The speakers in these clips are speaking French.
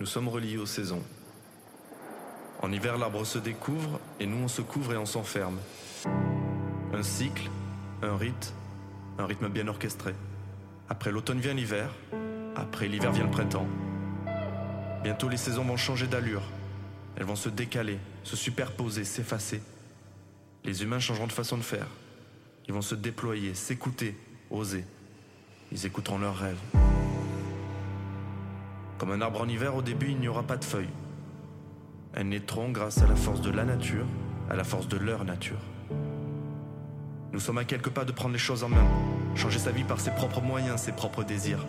Nous sommes reliés aux saisons. En hiver, l'arbre se découvre et nous on se couvre et on s'enferme. Un cycle, un rite, un rythme bien orchestré. Après l'automne vient l'hiver, après l'hiver vient le printemps. Bientôt les saisons vont changer d'allure. Elles vont se décaler, se superposer, s'effacer. Les humains changeront de façon de faire. Ils vont se déployer, s'écouter, oser. Ils écouteront leurs rêves. Comme un arbre en hiver, au début, il n'y aura pas de feuilles. Elles naîtront grâce à la force de la nature, à la force de leur nature. Nous sommes à quelques pas de prendre les choses en main, changer sa vie par ses propres moyens, ses propres désirs.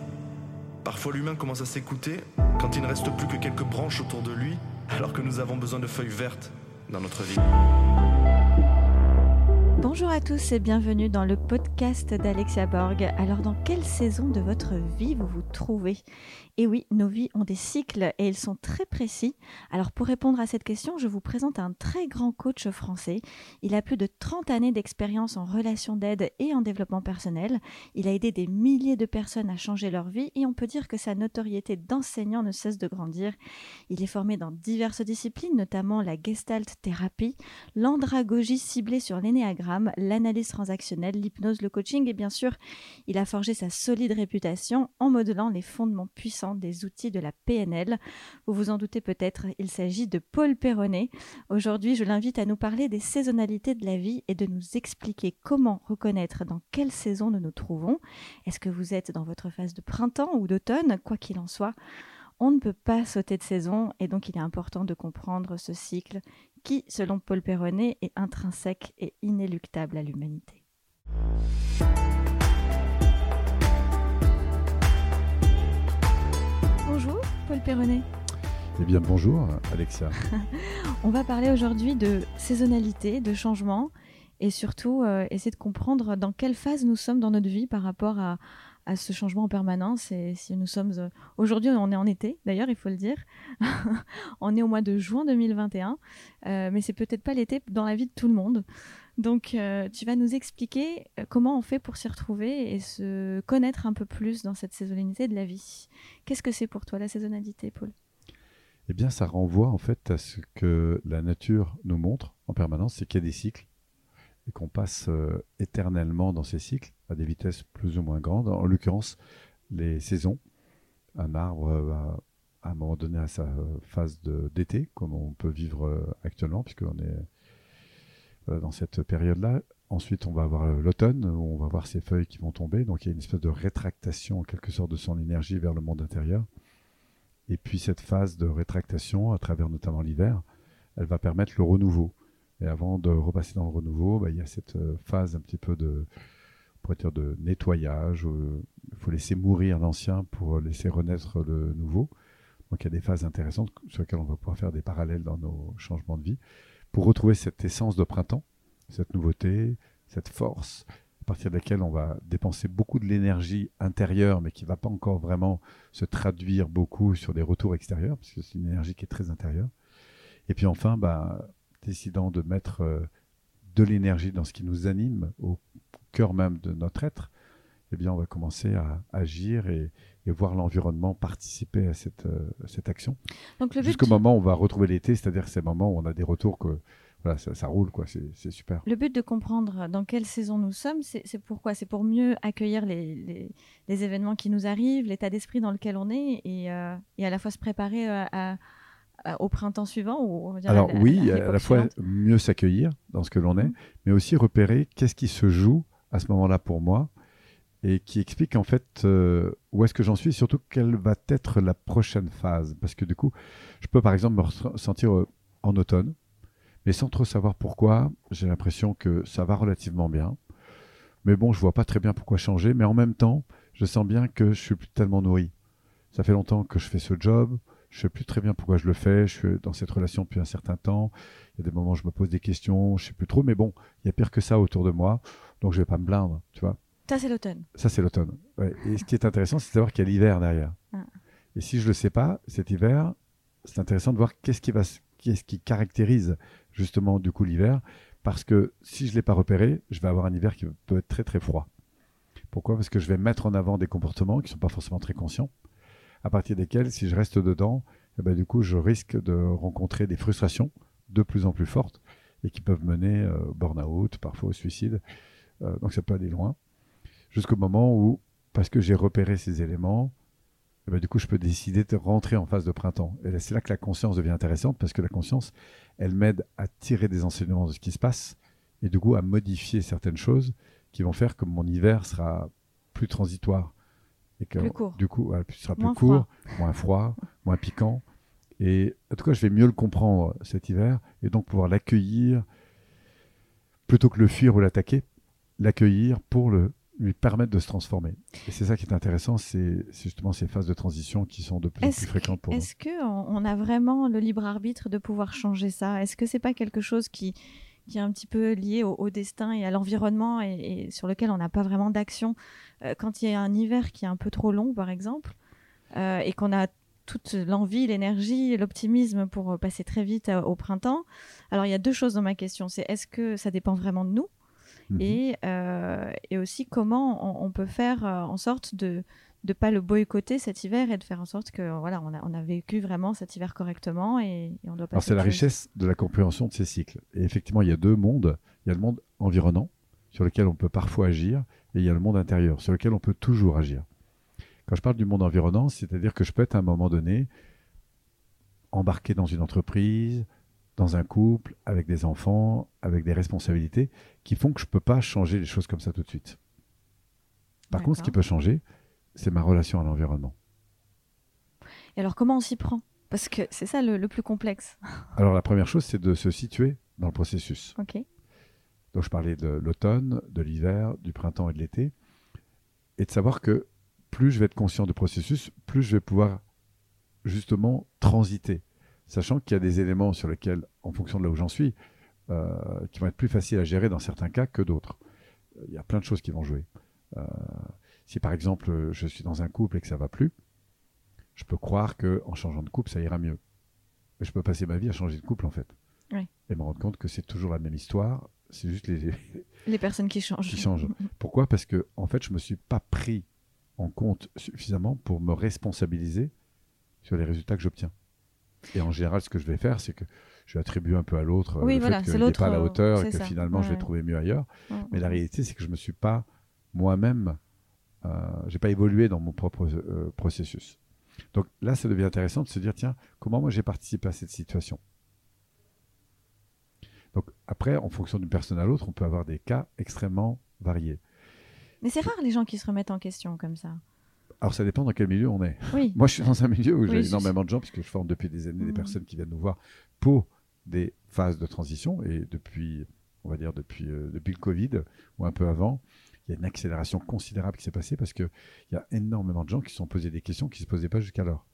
Parfois l'humain commence à s'écouter quand il ne reste plus que quelques branches autour de lui, alors que nous avons besoin de feuilles vertes dans notre vie. Bonjour à tous et bienvenue dans le podcast d'Alexia Borg. Alors dans quelle saison de votre vie vous vous trouvez? Et oui, nos vies ont des cycles et ils sont très précis. Alors pour répondre à cette question, je vous présente un très grand coach français. Il a plus de 30 années d'expérience en relations d'aide et en développement personnel. Il a aidé des milliers de personnes à changer leur vie et on peut dire que sa notoriété d'enseignant ne cesse de grandir. Il est formé dans diverses disciplines, notamment la gestalt thérapie, l'andragogie ciblée sur l'énéagramme, l'analyse transactionnelle, l'hypnose, le coaching et bien sûr, il a forgé sa solide réputation en modelant les fondements puissants des outils de la PNL. Vous vous en doutez peut-être, il s'agit de Paul Perronnet. Aujourd'hui, je l'invite à nous parler des saisonnalités de la vie et de nous expliquer comment reconnaître dans quelle saison nous nous trouvons. Est-ce que vous êtes dans votre phase de printemps ou d'automne? Quoi qu'il en soit, on ne peut pas sauter de saison et donc il est important de comprendre ce cycle qui, selon Paul Perronnet, est intrinsèque et inéluctable à l'humanité. Bonjour Paul Perronnet. Eh bien bonjour Alexia. On va parler aujourd'hui de saisonnalité, de changement et surtout euh, essayer de comprendre dans quelle phase nous sommes dans notre vie par rapport à, à ce changement en permanence. Et si nous sommes euh, aujourd'hui, on est en été, d'ailleurs, il faut le dire. on est au mois de juin 2021, euh, mais c'est peut-être pas l'été dans la vie de tout le monde. Donc, euh, tu vas nous expliquer comment on fait pour s'y retrouver et se connaître un peu plus dans cette saisonnalité de la vie. Qu'est-ce que c'est pour toi la saisonnalité, Paul? Eh bien, ça renvoie en fait à ce que la nature nous montre en permanence, c'est qu'il y a des cycles et qu'on passe euh, éternellement dans ces cycles des vitesses plus ou moins grandes. En l'occurrence, les saisons. Un arbre va à un moment donné à sa phase d'été, comme on peut vivre euh, actuellement, puisqu'on est dans cette période-là. Ensuite, on va avoir l'automne, où on va voir ses feuilles qui vont tomber. Donc, il y a une espèce de rétractation, en quelque sorte, de son énergie vers le monde intérieur. Et puis, cette phase de rétractation, à travers notamment l'hiver, elle va permettre le renouveau. Et avant de repasser dans le renouveau, bah, il y a cette euh, phase un petit peu de, dire de nettoyage. Il faut laisser mourir l'ancien pour laisser renaître le nouveau. Donc il y a des phases intéressantes sur lesquelles on va pouvoir faire des parallèles dans nos changements de vie pour retrouver cette essence de printemps, cette nouveauté, cette force, à partir de laquelle on va dépenser beaucoup de l'énergie intérieure, mais qui ne va pas encore vraiment se traduire beaucoup sur des retours extérieurs, parce que c'est une énergie qui est très intérieure. Et puis enfin, bah, décidant de mettre euh, de l'énergie dans ce qui nous anime au cœur même de notre être, eh bien, on va commencer à agir et, voir l'environnement participer à cette, euh, cette action. Jusqu'au moment où on va retrouver l'été, c'est-à-dire ces moments où on a des retours que voilà, ça, roule, quoi. C'est super. Le but de comprendre dans quelle saison nous sommes, c'est pourquoi? C'est pour mieux accueillir les, les, événements qui nous arrivent, l'état d'esprit dans lequel on est et, euh, et, à la fois se préparer à euh, au printemps suivant ou Alors oui, à, la fois mieux s'accueillir dans ce que l'on est, mmh. mais aussi repérer qu'est-ce qui se joue à ce moment-là pour moi et qui explique en fait euh, où est-ce que j'en suis, surtout quelle va être la prochaine phase. Parce que du coup, je peux par exemple me ressentir euh, en automne, mais sans trop savoir pourquoi, j'ai l'impression que ça va relativement bien. Mais bon, je vois pas très bien pourquoi changer, mais en même temps, je sens bien que je suis plus tellement nourri. Ça fait longtemps que je fais ce job, je sais plus très bien pourquoi je le fais. Je suis dans cette relation depuis un certain temps. Il y a des moments où je me pose des questions, je sais plus trop, mais bon, il y a pire que ça autour de moi, donc je vais pas me plaindre, tu vois. Ça c'est l'automne. Ça c'est l'automne. Et ce qui est intéressant, c'est de savoir qu'il y a l'hiver derrière. Ah. Et si je le sais pas, cet hiver, c'est intéressant de voir qu'est-ce qui va, qu'est-ce qui caractérise justement du coup l'hiver, parce que si je l'ai pas repéré, je vais avoir un hiver qui peut être très très froid. Pourquoi? Parce que je vais mettre en avant des comportements qui sont pas forcément très conscients à partir desquels, si je reste dedans, eh ben, du coup, je risque de rencontrer des frustrations de plus en plus fortes et qui peuvent mener euh, au burn-out, parfois au suicide. Euh, donc ça peut aller loin. Jusqu'au moment où, parce que j'ai repéré ces éléments, eh ben, du coup, je peux décider de rentrer en phase de printemps. Et c'est là que la conscience devient intéressante parce que la conscience, elle m'aide à tirer des enseignements de ce qui se passe et du coup à modifier certaines choses qui vont faire que mon hiver sera plus transitoire. Et que, plus court. Du coup, voilà, sera plus court, moins froid, moins piquant. Et en tout cas, je vais mieux le comprendre cet hiver et donc pouvoir l'accueillir plutôt que le fuir ou l'attaquer, l'accueillir pour le, lui permettre de se transformer. Et c'est ça qui est intéressant, c'est justement ces phases de transition qui sont de plus en plus fréquentes pour nous. Est-ce qu'on a vraiment le libre arbitre de pouvoir changer ça? Est-ce que c'est pas quelque chose qui, qui est un petit peu lié au, destin et à l'environnement et, sur lequel on n'a pas vraiment d'action? Euh, quand il y a un hiver qui est un peu trop long, par exemple, euh, et qu'on a toute l'envie, l'énergie, l'optimisme pour passer très vite euh, au printemps. Alors il y a deux choses dans ma question. C'est est-ce que ça dépend vraiment de nous? Mhm. et, et, aussi comment on peut faire en sorte de, de pas le boycotter cet hiver et de faire en sorte que voilà on a, on a vécu vraiment cet hiver correctement et, on doit Alors c'est la richesse de la compréhension de ces cycles. Et effectivement, il y a deux mondes. Il y a le monde environnant sur lequel on peut parfois agir et il y a le monde intérieur sur lequel on peut toujours agir. Quand je parle du monde environnant, c'est-à-dire que je peux être à un moment donné embarqué dans une entreprise, dans un couple, avec des enfants, avec des responsabilités qui font que je ne peux pas changer les choses comme ça tout de suite. Par contre, ce qui peut changer, c'est ma relation à l'environnement. Et alors, comment on s'y prend? Parce que c'est ça le, plus complexe. Alors, la première chose, c'est de se situer dans le processus. Ok. Donc, je parlais de l'automne, de l'hiver, du printemps et de l'été. Et de savoir que plus je vais être conscient du processus, plus je vais pouvoir justement transiter. Sachant qu'il y a des éléments sur lesquels, en fonction de là où j'en suis, euh, qui vont être plus faciles à gérer dans certains cas que d'autres. Il y a plein de choses qui vont jouer. Euh, si par exemple euh, je suis dans un couple et que ça va plus, je peux croire que en changeant de couple ça ira mieux. Mais je peux passer ma vie à changer de couple en fait. Et me rendre compte que c'est toujours la même histoire, c'est juste les, les personnes qui changent. Qui changent. Pourquoi? Parce que en fait, je me suis pas pris en compte suffisamment pour me responsabiliser sur les résultats que j'obtiens. Et en général, ce que je vais faire, c'est que je vais attribuer un peu à l'autre oui, le fait qu'il n'est pas à la hauteur et que finalement je vais trouver mieux ailleurs. Mais la réalité, c'est que je me suis pas moi-même euh, j'ai pas évolué dans mon propre euh, processus. Donc là, ça devient intéressant de se dire, tiens, comment moi j'ai participé à cette situation? Donc après, en fonction d'une personne à l'autre, on peut avoir des cas extrêmement variés. Mais c'est rare les gens qui se remettent en question comme ça. Alors ça dépend dans quel milieu on est. Oui. Moi, je suis dans un milieu où j'ai énormément de gens, puisque je forme depuis des années des mmh. personnes qui viennent nous voir pour des phases de transition, et depuis, on va dire, depuis, euh, depuis le Covid, ou un peu avant, il y a une accélération considérable qui s'est passée parce qu'il y a énormément de gens qui se sont posés des questions qui ne se posaient pas jusqu'alors.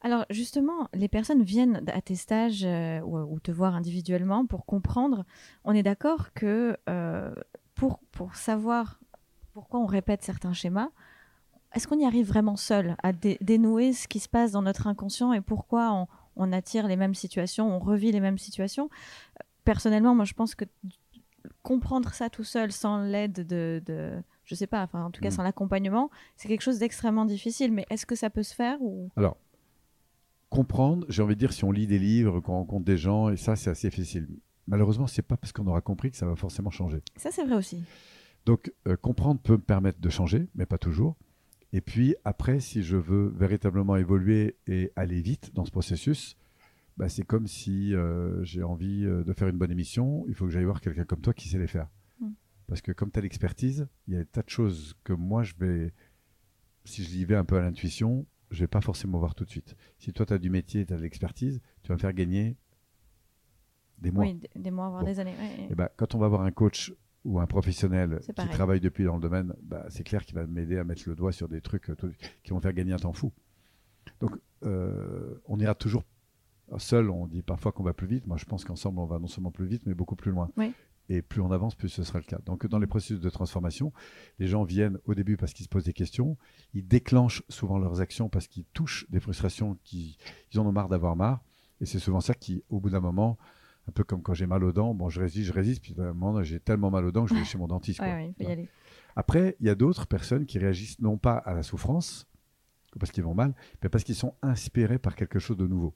Alors justement, les personnes viennent à tes stages euh, ou, te voir individuellement pour comprendre. On est d'accord que euh, pour, pour savoir pourquoi on répète certains schémas, est-ce qu'on y arrive vraiment seul à dénouer ce qui se passe dans notre inconscient et pourquoi on, on attire les mêmes situations, on revit les mêmes situations? Personnellement, moi je pense que comprendre ça tout seul sans l'aide de, de, je sais pas, enfin en tout cas mm. sans l'accompagnement, c'est quelque chose d'extrêmement difficile. Mais est-ce que ça peut se faire ou? Alors, comprendre, j'ai envie de dire, si on lit des livres, qu'on rencontre des gens, et ça c'est assez difficile. Malheureusement, c'est pas parce qu'on aura compris que ça va forcément changer. Ça c'est vrai aussi. Donc euh, comprendre peut me permettre de changer, mais pas toujours. Et puis après, si je veux véritablement évoluer et aller vite dans ce processus, bah, c'est comme si euh, j'ai envie euh, de faire une bonne émission, il faut que j'aille voir quelqu'un comme toi qui sait les faire. Mm. Parce que comme tu as l'expertise, il y a des tas de choses que moi, je vais, si je y vais un peu à l'intuition, je vais pas forcément voir tout de suite. Si toi, tu as du métier, tu as de l'expertise, tu vas me faire gagner des mois. Oui, des mois, voire des années. Et bah, quand on va voir un coach ou un professionnel qui travaille depuis dans le domaine, bah, c'est clair qu'il va m'aider à mettre le doigt sur des trucs euh, qui vont faire gagner un temps fou. Donc, on ira toujours Seul, on dit parfois qu'on va plus vite. Moi, je pense qu'ensemble, on va non seulement plus vite, mais beaucoup plus loin. Et plus on avance, plus ce sera le cas. Donc, dans les processus de transformation, les gens viennent au début parce qu'ils se posent des questions. Ils déclenchent souvent leurs actions parce qu'ils touchent des frustrations, qu'ils ils en ont marre d'avoir marre. Et c'est souvent ça qui, au bout d'un moment, un peu comme quand j'ai mal aux dents, bon, je résiste, je résiste, puis à un moment, j'ai tellement mal aux dents que je vais chez mon dentiste. y aller. Après, il y a d'autres personnes qui réagissent non pas à la souffrance, parce qu'ils vont mal, mais parce qu'ils sont inspirés par quelque chose de nouveau.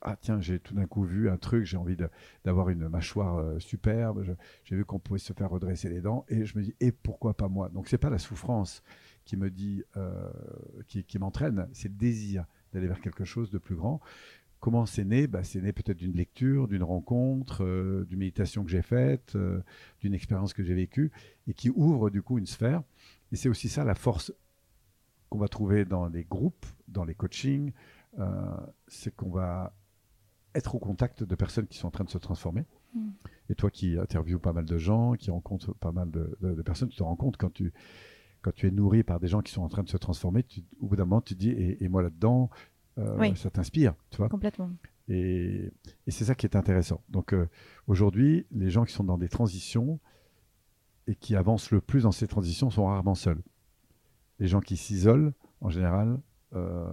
Ah tiens, j'ai tout d'un coup vu un truc, j'ai envie d'avoir une mâchoire euh, superbe, j'ai vu qu'on pouvait se faire redresser les dents, et je me dis, et pourquoi pas moi? Donc c'est pas la souffrance qui me dit, euh, qui, qui m'entraîne, c'est le désir d'aller vers quelque chose de plus grand. Comment c'est né bah, C'est né peut-être d'une lecture, d'une rencontre, euh, d'une méditation que j'ai faite, euh, d'une expérience que j'ai vécue, et qui ouvre du coup une sphère. Et c'est aussi ça la force qu'on va trouver dans les groupes, dans les coachings, euh, c'est qu'on va être au contact de personnes qui sont en train de se transformer. Mm. Et toi qui interviews pas mal de gens, qui rencontres pas mal de, personnes, tu te rends compte quand tu, quand tu es nourri par des gens qui sont en train de se transformer, au bout d'un moment, tu te dis, et moi là-dedans, euh, ça t'inspire, tu vois. Complètement. Et, c'est ça qui est intéressant. Donc euh, aujourd'hui, les gens qui sont dans des transitions et qui avancent le plus dans ces transitions sont rarement seuls. Les gens qui s'isolent, en général, euh,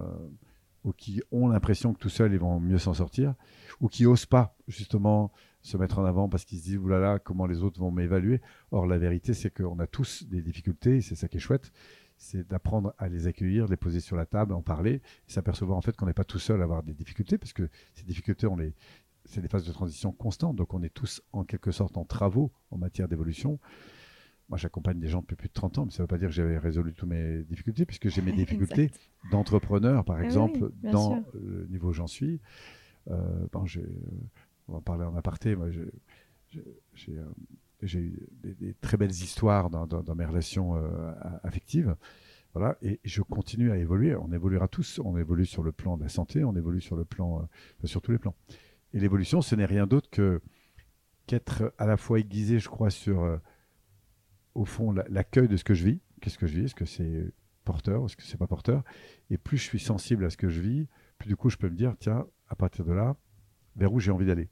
ou qui ont l'impression que tout seuls, ils vont mieux s'en sortir, ou qui osent pas, justement, se mettre en avant parce qu'ils se disent, oulala, comment les autres vont m'évaluer. Or, la vérité, c'est qu'on a tous des difficultés, c'est ça qui est chouette c'est d'apprendre à les accueillir, les poser sur la table, en parler, et s'apercevoir en fait qu'on n'est pas tout seul à avoir des difficultés, parce que ces difficultés, on les, c'est des phases de transition constantes, donc on est tous en quelque sorte en travaux en matière d'évolution. Moi, j'accompagne des gens depuis plus de 30 ans, mais ça ne veut pas dire que j'avais résolu toutes mes difficultés, puisque j'ai mes difficultés d'entrepreneur, par exemple, dans le niveau où j'en suis. Euh, on va en parler en aparté. Moi, j'ai euh, j'ai eu des, très belles histoires dans, mes relations euh, affectives. Voilà, et je continue à évoluer. On évoluera tous. On évolue sur le plan de la santé, on évolue sur le plan, euh, sur tous les plans. Et l'évolution, ce n'est rien d'autre que qu'être à la fois aiguisé, je crois, sur euh, au fond l'accueil de ce que je vis. Qu'est-ce que je vis? Est-ce que c'est porteur Est-ce que c'est pas porteur? Et plus je suis sensible à ce que je vis, plus du coup je peux me dire tiens, à partir de là, vers où j'ai envie d'aller.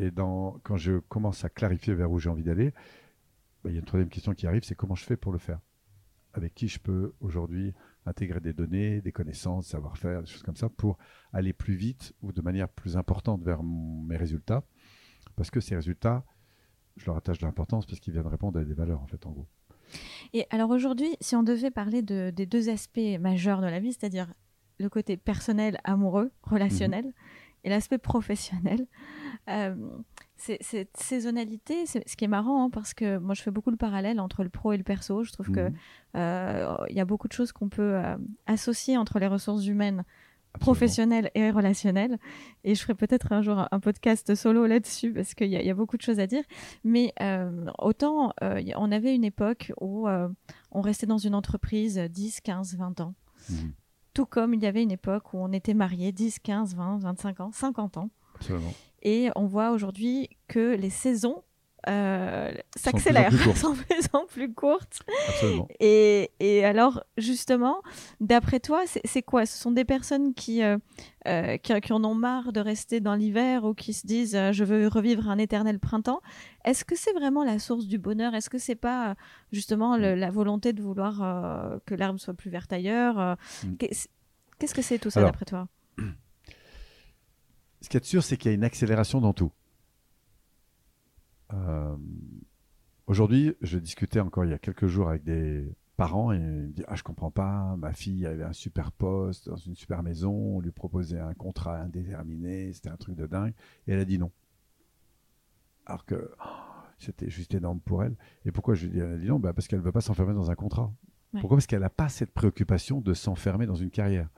Et dans, quand je commence à clarifier vers où j'ai envie d'aller, bah, il y a une troisième question qui arrive, c'est comment je fais pour le faire? Avec qui je peux aujourd'hui intégrer des données, des connaissances, savoir-faire, des choses comme ça, pour aller plus vite ou de manière plus importante vers mes résultats? Parce que ces résultats, je leur attache de l'importance parce qu'ils viennent répondre à des valeurs, en fait, en gros. Et alors aujourd'hui, si on devait parler de, des deux aspects majeurs de la vie, c'est-à-dire le côté personnel, amoureux, relationnel, mhm et l'aspect professionnel. Euh, cette saisonnalité, ce qui est marrant, hein, parce que moi je fais beaucoup le parallèle entre le pro et le perso. Je trouve qu'il que mhm. euh, il y a beaucoup de choses qu'on peut euh, associer entre les ressources humaines professionnelles et relationnelles. Et je ferai peut-être un jour un podcast solo là-dessus parce qu'il y, a beaucoup de choses à dire. Mais autant on avait une époque où on restait dans une entreprise 10, 15, 20 ans. Mhm. Tout comme il y avait une époque où on était mariés 10, 15, 20, 25 ans, 50 ans. Absolument. Et on voit aujourd'hui que les saisons euh, s'accélèrent, sont de plus en plus courtes. Absolument. Et, et alors, justement, d'après toi, c'est quoi? Ce sont des personnes qui, euh, euh, qui, en ont marre de rester dans l'hiver ou qui se disent je veux revivre un éternel printemps. Est-ce que c'est vraiment la source du bonheur? Est-ce que c'est pas justement mm. la volonté de vouloir que l'herbe soit plus verte ailleurs mm. Qu'est-ce que c'est tout ça d'après toi? Ce qui est sûr, c'est qu'il y a une accélération dans tout. Euh, aujourd'hui, je discutais encore il y a quelques jours avec des parents et ils me disent Ah, je comprends pas, ma fille avait un super poste dans une super maison, on lui proposait un contrat indéterminé, c'était un truc de dingue, et elle a dit non. Alors que oh, c'était juste énorme pour elle. Et pourquoi je lui dis Elle a dit non? Bah Parce qu'elle ne veut pas s'enfermer dans un contrat. Pourquoi? Parce qu'elle n'a pas cette préoccupation de s'enfermer dans une carrière.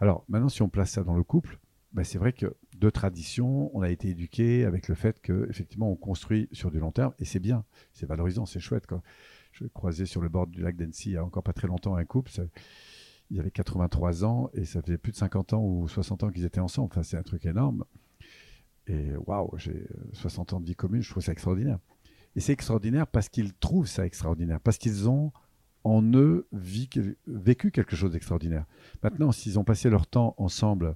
Alors maintenant, si on place ça dans le couple, bah, c'est vrai que de tradition, on a été éduqué avec le fait que effectivement on construit sur du long terme et c'est bien, c'est valorisant, c'est chouette. Je croisais sur le bord du lac d'Annecy il y a encore pas très longtemps un couple, il y avait 83 ans et ça faisait plus de 50 ans ou 60 ans qu'ils étaient ensemble. Enfin, c'est un truc énorme. Et waouh, j'ai 60 ans de vie commune, je trouve ça extraordinaire. Et c'est extraordinaire parce qu'ils trouvent ça extraordinaire, parce qu'ils ont en eux vécu quelque chose d'extraordinaire. Maintenant, s'ils ont passé leur temps ensemble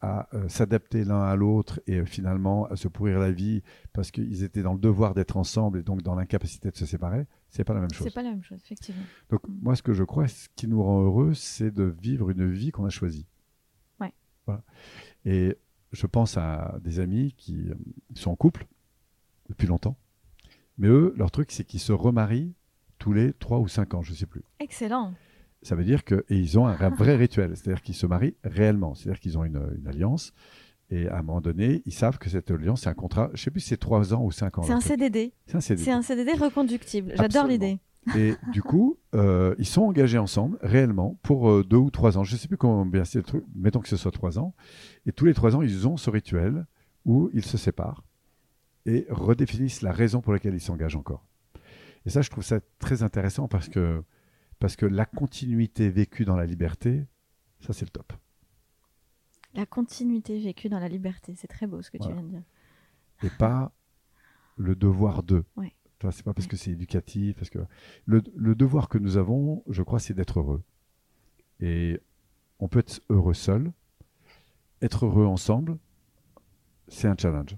à euh, s'adapter l'un à l'autre et euh, finalement à se pourrir la vie parce qu'ils étaient dans le devoir d'être ensemble et donc dans l'incapacité de se séparer, c'est pas la même chose. C'est pas la même chose, effectivement. Donc mm. moi, ce que je crois, ce qui nous rend heureux, c'est de vivre une vie qu'on a choisie. Ouais. Voilà. Et je pense à des amis qui euh, sont en couple depuis longtemps, mais eux, leur truc, c'est qu'ils se remarient tous les 3 ou 5 ans, je sais plus. Excellent. Ça veut dire qu'ils ont un vrai rituel, c'est-à-dire qu'ils se marient réellement, c'est-à-dire qu'ils ont une, une alliance. Et à un moment donné, ils savent que cette alliance, c'est un contrat, je ne sais plus si c'est 3 ans ou 5 ans. C'est un. CDD. C'est un CDD. C'est un CDD reconductible. J'adore l'idée. Et du coup, euh, ils sont engagés ensemble, réellement, pour euh, deux ou trois ans. Je ne sais plus combien c'est le truc, mettons que ce soit trois ans. Et tous les trois ans, ils ont ce rituel où ils se séparent et redéfinissent la raison pour laquelle ils s'engagent encore. Et ça, je trouve ça très intéressant parce que, parce que la continuité vécue dans la liberté, ça, c'est le top. La continuité vécue dans la liberté. C'est très beau ce que Voilà. tu viens de dire. Et pas le devoir de. Ouais. C'est pas parce Ouais. que c'est éducatif. Parce que le, le devoir que nous avons, je crois, c'est d'être heureux. Et on peut être heureux seul. Être heureux ensemble, c'est un challenge.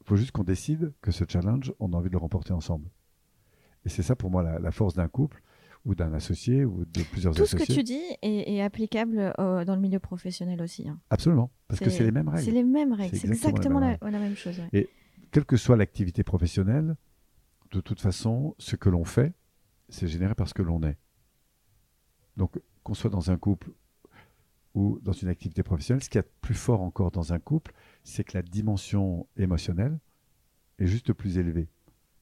Il faut juste qu'on décide que ce challenge, on a envie de le remporter ensemble. Et c'est ça pour moi la, la force d'un couple ou d'un associé ou de plusieurs Tout ce associés. que tu dis est, est applicable euh, dans le milieu professionnel aussi. hein. Absolument, parce que c'est les mêmes C'est règles. les mêmes règles. C'est C'est exactement la, même chose. ouais. Quelle que soit l'activité professionnelle, de toute façon, ce que l'on fait, c'est généré par ce que l'on est. Donc, qu'on soit dans un couple ou dans une activité professionnelle, ce qu'il y a de plus fort encore dans un couple, c'est que la dimension émotionnelle est juste plus élevée.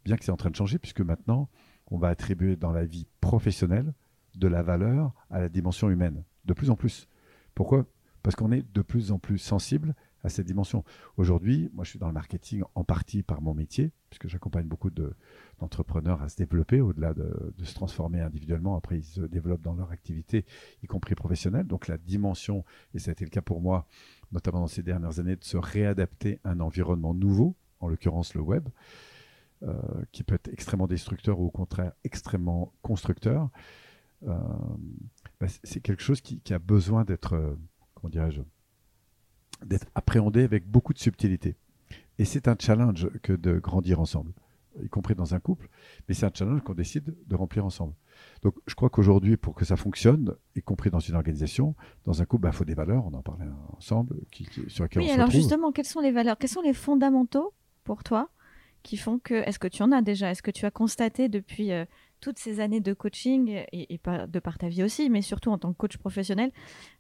Bien que c'est en train de changer, puisque maintenant, on va attribuer dans la vie professionnelle de la valeur à la dimension humaine, de plus en plus. Pourquoi? Parce qu'on est de plus en plus sensible à cette dimension. Aujourd'hui, moi je suis dans le marketing en partie par mon métier, puisque j'accompagne beaucoup de- d'entrepreneurs à se développer au-delà de, de se transformer individuellement. Après, ils se développent dans leur activité, y compris professionnelle. Donc la dimension, et ça a été le cas pour moi, notamment dans ces dernières années, de se réadapter à un environnement nouveau, en l'occurrence le web, euh, qui peut être extrêmement destructeur ou au contraire extrêmement constructeur. Euh, bah, c'est- quelque chose qui, qui a besoin d'être, euh, comment dirais-je, d'être appréhendé avec beaucoup de subtilité. Et c'est un challenge que de grandir ensemble, y compris dans un couple, mais c'est un challenge qu'on décide de remplir ensemble. Donc je crois qu'aujourd'hui, pour que ça fonctionne, y compris dans une organisation, dans un couple, il faut des valeurs, on en parlait ensemble, qui, qui- sur lesquelles Oui, on se alors retrouve. justement, quelles sont les valeurs Quels sont les fondamentaux pour toi qui font que. Est-ce que tu en as déjà? Est-ce que tu as constaté depuis euh, toutes ces années de coaching et, et de par ta vie aussi, mais surtout en tant que coach professionnel,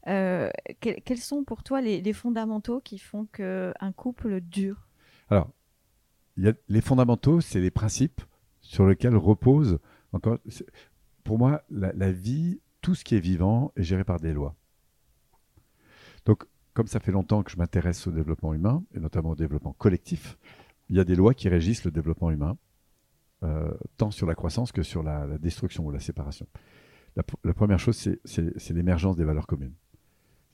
euh, que- quels sont pour toi les, fondamentaux qui font qu'un couple dure? Alors, les fondamentaux, c'est les principes sur lesquels repose encore. Pour moi, la vie, tout ce qui est vivant est géré par des lois. Donc, comme ça fait longtemps que je m'intéresse au développement humain, et notamment au développement collectif, il y a des lois qui régissent le développement humain, euh, tant sur la croissance que sur la, la destruction ou la séparation. La, pr- la première chose, c'est- l'émergence des valeurs communes.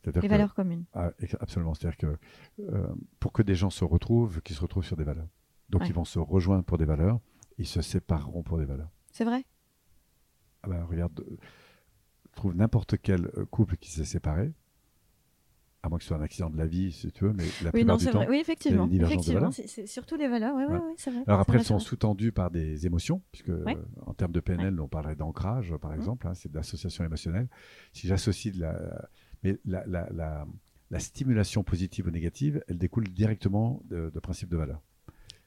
Les que- valeurs communes. ah, absolument. C'est-à-dire que euh, pour que des gens se retrouvent, qu'ils se retrouvent sur des valeurs. Donc Ouais. ils vont se rejoindre pour des valeurs, ils se sépareront pour des valeurs. C'est vrai? Ah ben, regarde, euh, trouve n'importe quel couple qui s'est séparé, à moins que ce soit un accident de la vie, si tu veux, mais la Oui, plupart non, du temps. vrai. Oui, effectivement. effectivement. C'est surtout les valeurs. Ouais. oui, c'est vrai. Alors après, elles sont sous-tendues par des émotions, puisque Ouais. euh, en termes de PNL, on parlerait d'ancrage, par exemple, hein, c'est de l'association émotionnelle. Si j'associe de la, mais la, la, la, la stimulation positive ou négative, elle découle directement de, de principes de valeurs.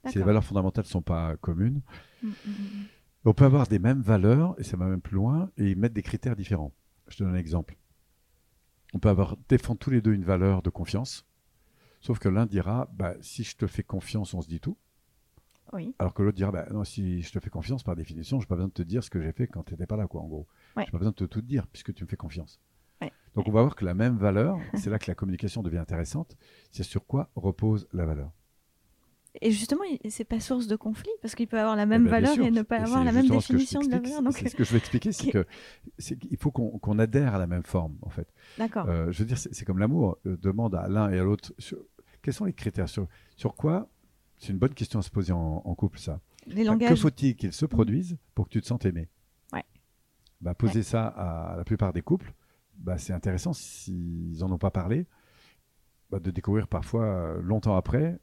Si les valeurs fondamentales ne sont pas communes, Mm, mm, mm. on peut avoir des mêmes valeurs, et ça va même plus loin, et mettre des critères différents. Je te donne un exemple. On peut avoir défendre tous les deux une valeur de confiance, sauf que l'un dira, bah, si je te fais confiance, on se dit tout. Oui. Alors que l'autre dira, bah, non, si je te fais confiance, par définition, je n'ai pas besoin de te dire ce que j'ai fait quand tu n'étais pas là, quoi, en gros. Ouais. Je n'ai pas besoin de te tout dire, puisque tu me fais confiance. Ouais. Donc on va voir que la même valeur, c'est là que la communication devient intéressante, c'est sur quoi repose la valeur. Et justement, c'est pas source de conflit parce qu'il peut avoir la même Eh ben, bien valeur et ne pas avoir la même que définition de la valeur. Donc, C'est ce que je veux expliquer, c'est que qu'il faut qu'on adhère à la même forme, en fait. d'accord. Euh, je veux dire, c'est comme l'amour. Euh, demande à l'un et à l'autre quels sont les critères sur, sur quoi. C'est une bonne question à se poser en, en couple, ça. les Que langages. faut-il qu'ils se produisent pour que tu te sentes aimé? Ouais. Bah, poser ça à la plupart des couples, bah, c'est intéressant s'ils n'en ont pas parlé, bah, de découvrir parfois euh, longtemps après.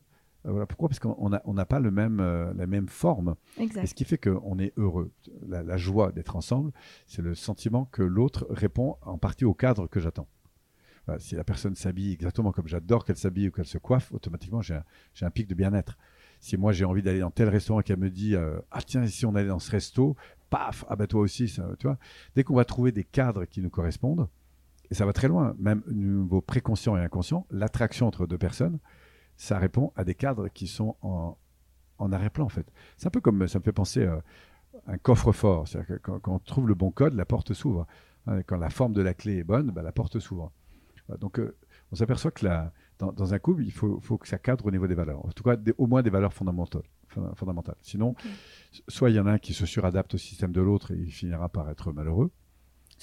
Euh, voilà. Pourquoi? Parce qu'on n'a on pas le même, euh, la même forme. Et ce qui fait qu'on est heureux. La, la joie d'être ensemble, c'est le sentiment que l'autre répond en partie au cadre que j'attends. Voilà, si la personne s'habille exactement comme j'adore qu'elle s'habille ou qu'elle se coiffe, automatiquement j'ai un, un pic de bien-être. Si moi j'ai envie d'aller dans tel restaurant et qu'elle me dit euh, ah tiens si on allait dans ce resto, paf, ah bah toi aussi, ça, tu vois. Dès qu'on va trouver des cadres qui nous correspondent, et ça va très loin, même au niveau préconscient et inconscient, l'attraction entre deux personnes, ça répond à des cadres qui sont en, en arrière-plan en fait. C'est un peu comme, ça me fait penser à un coffre-fort, c'est-à-dire que quand, on trouve le bon code, la porte s'ouvre. Hein, quand la forme de la clé est bonne, bah, la porte s'ouvre. Donc euh, on s'aperçoit que la, dans, un couple, il faut, faut, que ça cadre au niveau des valeurs. En tout cas, au moins des valeurs fondamentales. fondamentales. Sinon, soit il y en a un qui se suradapte au système de l'autre et il finira par être malheureux.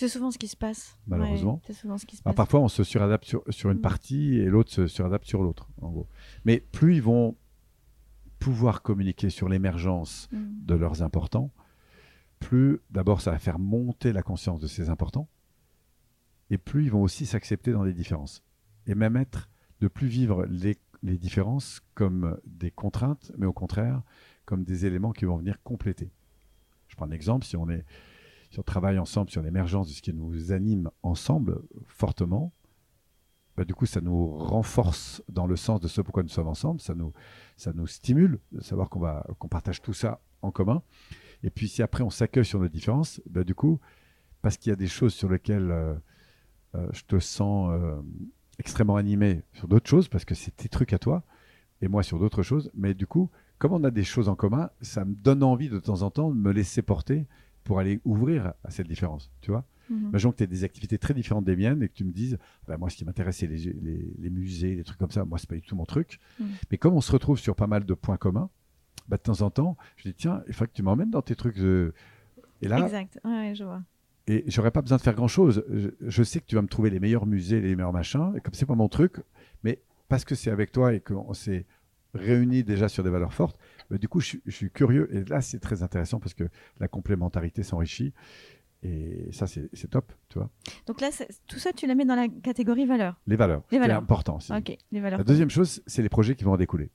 C'est souvent ce qui se passe. Malheureusement. c'est souvent ce qui se passe. parfois, on se suradapte sur, sur une mm. partie et l'autre se suradapte sur l'autre, en gros. Mais plus ils vont pouvoir communiquer sur l'émergence mm. de leurs importants, plus d'abord ça va faire monter la conscience de ces importants, et plus ils vont aussi s'accepter dans les différences. Et même être de plus vivre les, les, différences comme des contraintes, mais au contraire comme des éléments qui vont venir compléter. Je prends un exemple, si on, est, si on travaille ensemble sur l'émergence de ce qui nous anime ensemble fortement, bah, du coup, ça nous renforce dans le sens de ce pourquoi nous sommes ensemble, ça nous, ça nous stimule de savoir qu'on va partage tout ça en commun. Et puis, si après on s'accueille sur nos différences, bah, du coup, parce qu'il y a des choses sur lesquelles euh, euh, je te sens euh, extrêmement animé sur d'autres choses, parce que c'est tes trucs à toi, et moi sur d'autres choses, mais du coup, comme on a des choses en commun, ça me donne envie de temps en temps de me laisser porter pour aller ouvrir à cette différence, tu vois Mhm. Imaginons que tu aies des activités très différentes des miennes et que tu me dises, bah, moi, ce qui m'intéresse, c'est les, musées, les trucs comme ça. Moi, c'est pas du tout mon truc. Mhm. Mais comme on se retrouve sur pas mal de points communs, bah, de temps en temps, je dis, tiens, il faut que tu m'emmènes dans tes trucs. De... Et là, exact. Ouais, je vois. Et j'aurais pas besoin de faire grand chose. Je, sais que tu vas me trouver les meilleurs musées, les meilleurs machins. Et comme c'est pas mon truc, mais parce que c'est avec toi et qu'on s'est réunis déjà sur des valeurs fortes, du coup, je, je, suis curieux. Et là, c'est très intéressant parce que la complémentarité s'enrichit. Et ça, c'est top, tu vois. Donc là, tout ça, tu la mets dans la catégorie valeurs. Les valeurs. Les valeurs. C'est important. Ok, les valeurs. La deuxième chose, c'est les projets qui vont en découler.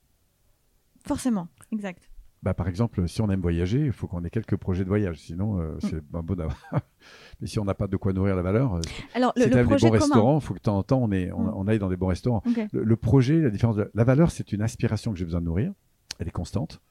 Forcément, exact. Bah, par exemple, si on aime voyager, il faut qu'on ait quelques projets de voyage. Sinon, euh, mm. c'est pas beau d'avoir. Mais si on n'a pas de quoi nourrir la valeur, euh, Alors, si le, projet des bons restaurants, il faut que de temps en temps, on, est, on, aille dans des bons restaurants. Le, projet, la différence de la valeur, c'est une aspiration que j'ai besoin de nourrir. Elle est constante.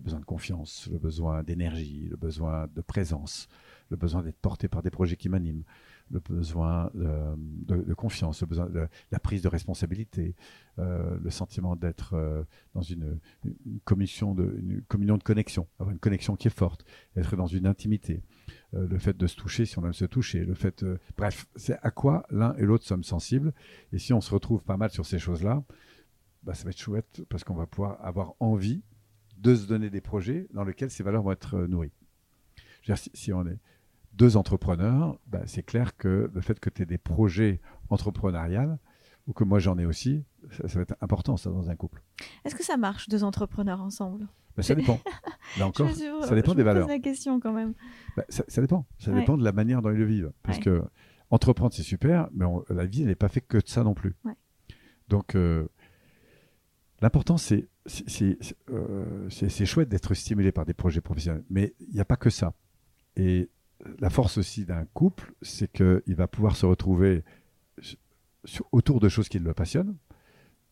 Le besoin de confiance, le besoin d'énergie, le besoin de présence, le besoin d'être porté par des projets qui m'animent, le besoin de, confiance, le besoin de la prise de responsabilité, euh, le sentiment d'être euh, dans une, commission de, communion de connexion, avoir une connexion qui est forte, être dans une intimité, euh, le fait de se toucher si on aime se toucher, le fait, bref, c'est à quoi l'un et l'autre sommes sensibles. Et si on se retrouve pas mal sur ces choses-là, bah, ça va être chouette parce qu'on va pouvoir avoir envie de se donner des projets dans lesquels ces valeurs vont être nourries. si, on est, deux entrepreneurs, bah, c'est clair que le fait que tu aies des projets entrepreneuriales, ou que moi j'en ai aussi, ça, va être important ça dans un couple. Est-ce que ça marche deux entrepreneurs ensemble? Bah, Ça dépend. Là encore, ça dépend des valeurs. la question quand même. Bah, ça, dépend. Ça dépend de la manière dont ils le vivent. Parce que entreprendre c'est super, mais la vie elle n'est pas faite que de ça non plus. Donc euh, l'important c'est euh, c'est chouette d'être stimulé par des projets professionnels, mais il n'y a pas que ça. Et la force aussi d'un couple, c'est qu'il va pouvoir se retrouver autour de choses qui le passionnent.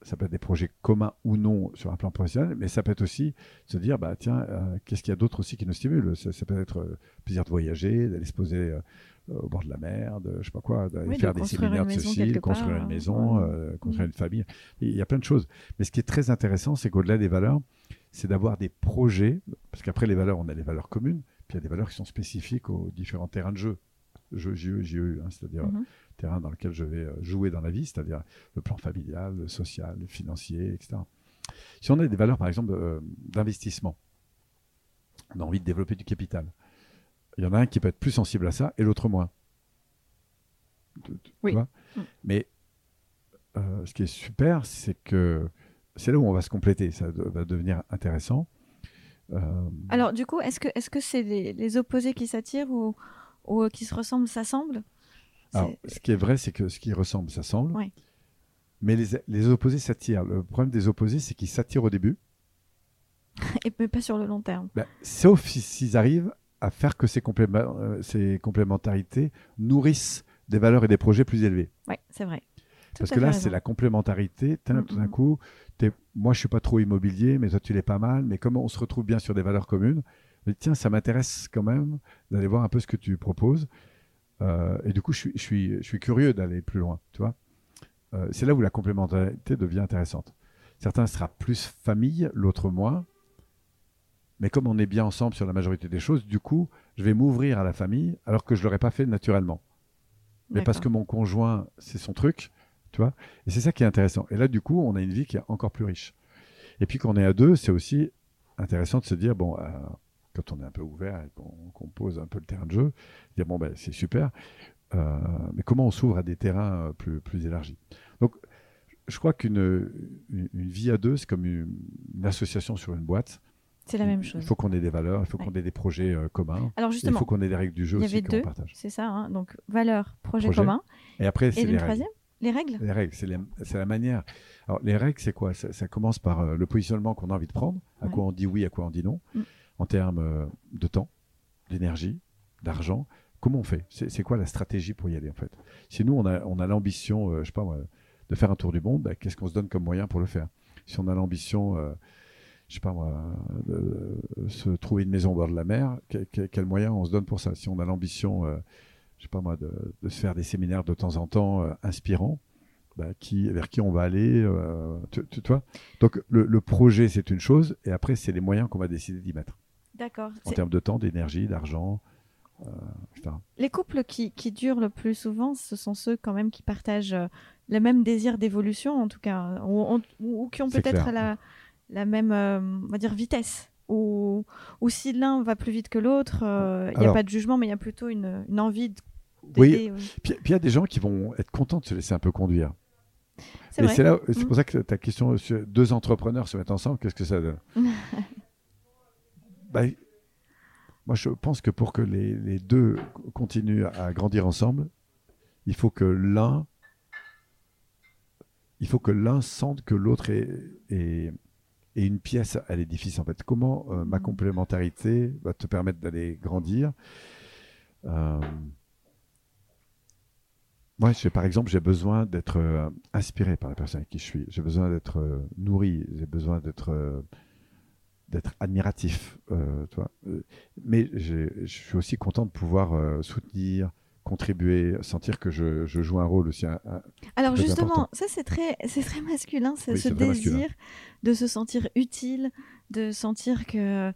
Ça peut être des projets communs ou non sur un plan professionnel, mais ça peut être aussi se dire, bah tiens, euh, qu'est-ce qu'il y a d'autre aussi qui nous stimule? Ça, peut être euh, plaisir de voyager, d'aller se poser euh, au bord de la mer, de je sais pas quoi, d'aller faire des séminaires de ceci, construire une maison, construire une famille. Il y a plein de choses. Mais ce qui est très intéressant, c'est qu'au-delà des valeurs, c'est d'avoir des projets, parce qu'après les valeurs, on a les valeurs communes, puis il y a des valeurs qui sont spécifiques aux différents terrains de jeu. Jeu, JE, JE, hein, c'est-à-dire mhm. terrain dans lequel je vais euh, jouer dans la vie, c'est-à-dire le plan familial, le social, le financier, etc. Si on a des valeurs, par exemple, euh, d'investissement, on a envie de développer du capital. Il y en a un qui peut être plus sensible à ça et l'autre moins. oui. Mm. Mais euh, ce qui est super, c'est que c'est là où on va se compléter. Ça va devenir intéressant. Euh, Alors, du coup, est-ce que est-ce que c'est les, opposés qui s'attirent ou, ou qui se ressemblent s'assemblent? Alors, ce qui est vrai, c'est que ce qui ressemble s'assemble. Mais les, les opposés s'attirent. Le problème des opposés, c'est qu'ils s'attirent au début. Et pas sur le long terme. Ben, sauf s'ils arrivent à faire que ces, euh, ces complémentarités nourrissent des valeurs et des projets plus élevés. Oui, c'est vrai. Parce que là, c'est la complémentarité. Tout d'un coup, moi, je suis pas trop immobilier, mais toi, tu l'es pas mal. Mais comme on se retrouve bien sur des valeurs communes, me dis, tiens, ça m'intéresse quand même d'aller voir un peu ce que tu proposes. Euh, et du coup, je suis, je suis, je suis curieux d'aller plus loin, tu vois. Euh, c'est là où la complémentarité devient intéressante. Certains sera plus famille, l'autre moins. Mais comme on est bien ensemble sur la majorité des choses, du coup, je vais m'ouvrir à la famille alors que je ne l'aurais pas fait naturellement. Mais parce que mon conjoint, c'est son truc, tu vois. Et c'est ça qui est intéressant. Et là, du coup, on a une vie qui est encore plus riche. Et puis, quand on est à deux, c'est aussi intéressant de se dire, bon, euh, quand on est un peu ouvert et qu'on pose un peu le terrain de jeu, dire, bon, ben, c'est super, euh, mais comment on s'ouvre à des terrains plus, plus élargis? Donc, je crois qu'une une, vie à deux, c'est comme une, association sur une boîte. C'est la même chose. Il faut qu'on ait des valeurs, il faut qu'on ait des projets euh, communs. Alors justement, il faut qu'on ait des règles du jeu aussi qu'on deux, partage. C'est ça, hein. donc valeurs, projets communs. Et après, c'est les troisième les règles Les règles, c'est la manière. Alors, les règles, c'est quoi? Ça, commence par euh, le positionnement qu'on a envie de prendre, à quoi on dit oui, à quoi on dit non, mm. en termes euh, de temps, d'énergie, d'argent. Comment on fait? C'est quoi la stratégie pour y aller, en fait? Si nous, on a, on a l'ambition, je sais pas moi, de faire un tour du monde, bah, qu'est-ce qu'on se donne comme moyen pour le faire? Si on a l'ambition je sais pas moi, de se trouver une maison au bord de la mer, quel, moyen on se donne pour ça? Si on a l'ambition, euh, je sais pas moi, de, se faire des séminaires de temps en temps euh, inspirants, bah, qui, vers qui on va aller, euh, tu, vois Donc le, projet c'est une chose, et après c'est les moyens qu'on va décider d'y mettre. D'accord. En termes de temps, d'énergie, d'argent. Les couples qui, qui, durent le plus souvent, ce sont ceux quand même qui partagent le même désir d'évolution, en tout cas, ou, ou qui ont peut-être la, la même euh, on va dire vitesse ou, ou si l'un va plus vite que l'autre, euh, il n'y a pas de jugement, mais il y a plutôt une, une envie de. Oui, puis il y a des gens qui vont être contents de se laisser un peu conduire. C'est c'est mm. pour ça que ta question, deux entrepreneurs se mettent ensemble, qu'est-ce que ça donne? Bah, Moi, je pense que pour que les, les, deux continuent à grandir ensemble, il faut que l'un, il faut que l'un sente que l'autre est, est et une pièce à l'édifice en fait. Comment euh, ma mm. complémentarité va te permettre d'aller grandir euh, Moi, par exemple, j'ai besoin d'être euh, inspiré par la personne avec qui je suis. J'ai besoin d'être nourri. J'ai besoin d'être d'être admiratif. toi. Mais je suis aussi content de pouvoir soutenir, contribuer, sentir que je, joue un rôle aussi. Alors justement, ça c'est très, c'est très masculin, ce désir de se sentir utile, de sentir que,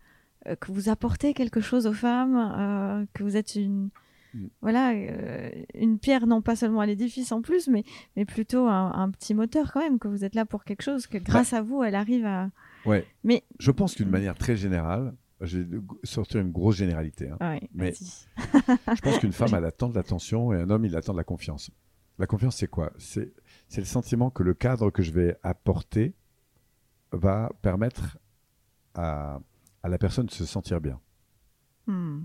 euh, que vous apportez quelque chose aux femmes, euh, que vous êtes une, mm. voilà, euh, une pierre non pas seulement à l'édifice en plus, mais, mais plutôt un, petit moteur quand même, que vous êtes là pour quelque chose, que bah grâce à vous, elle arrive à... Ouais. Mais je pense qu'une manière très générale, je vais sortir une grosse généralité. Hein. mais je pense qu'une femme, elle attend de l'attention et un homme, il attend de la confiance. La confiance, c'est quoi? C'est le sentiment que le cadre que je vais apporter va permettre à, la personne de se sentir bien. Hmm.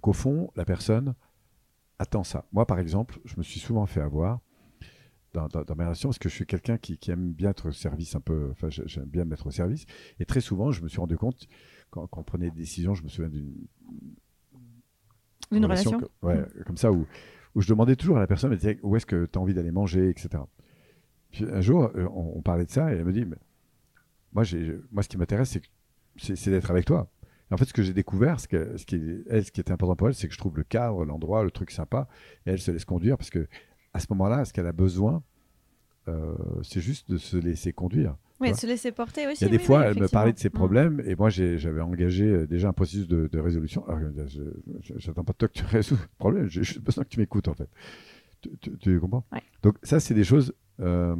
Qu'au fond, la personne attend ça. Moi, par exemple, je me suis souvent fait avoir dans, dans, mes relations parce que je suis quelqu'un qui, qui, aime bien être au service un peu. Enfin, j'aime bien me mettre au service. Et très souvent, je me suis rendu compte quand, on prenait des décisions, je me souviens d'une une relation, ouais, mm. comme ça où, où je demandais toujours à la personne où est-ce que tu as envie d'aller manger, etc. Puis un jour, euh, on, parlait de ça et elle me dit mais, moi, moi, ce qui m'intéresse, c'est d'être avec toi. en fait, ce que j'ai découvert, ce, que, ce, qui, elle, ce qui était important pour elle, c'est que je trouve le cadre, l'endroit, le truc sympa, et elle se laisse conduire parce que à ce moment-là, ce qu'elle a besoin, c'est juste de se laisser conduire. Oui, de se laisser porter aussi. Il y a des fois, elle me parlait de ses mm. problèmes et moi, j'avais engagé euh, déjà un processus de, résolution. Alors, je n'attends pas de toi que tu résous le problème, j'ai juste besoin que tu m'écoutes en fait. Tu, comprends? Donc ça, c'est des choses euh,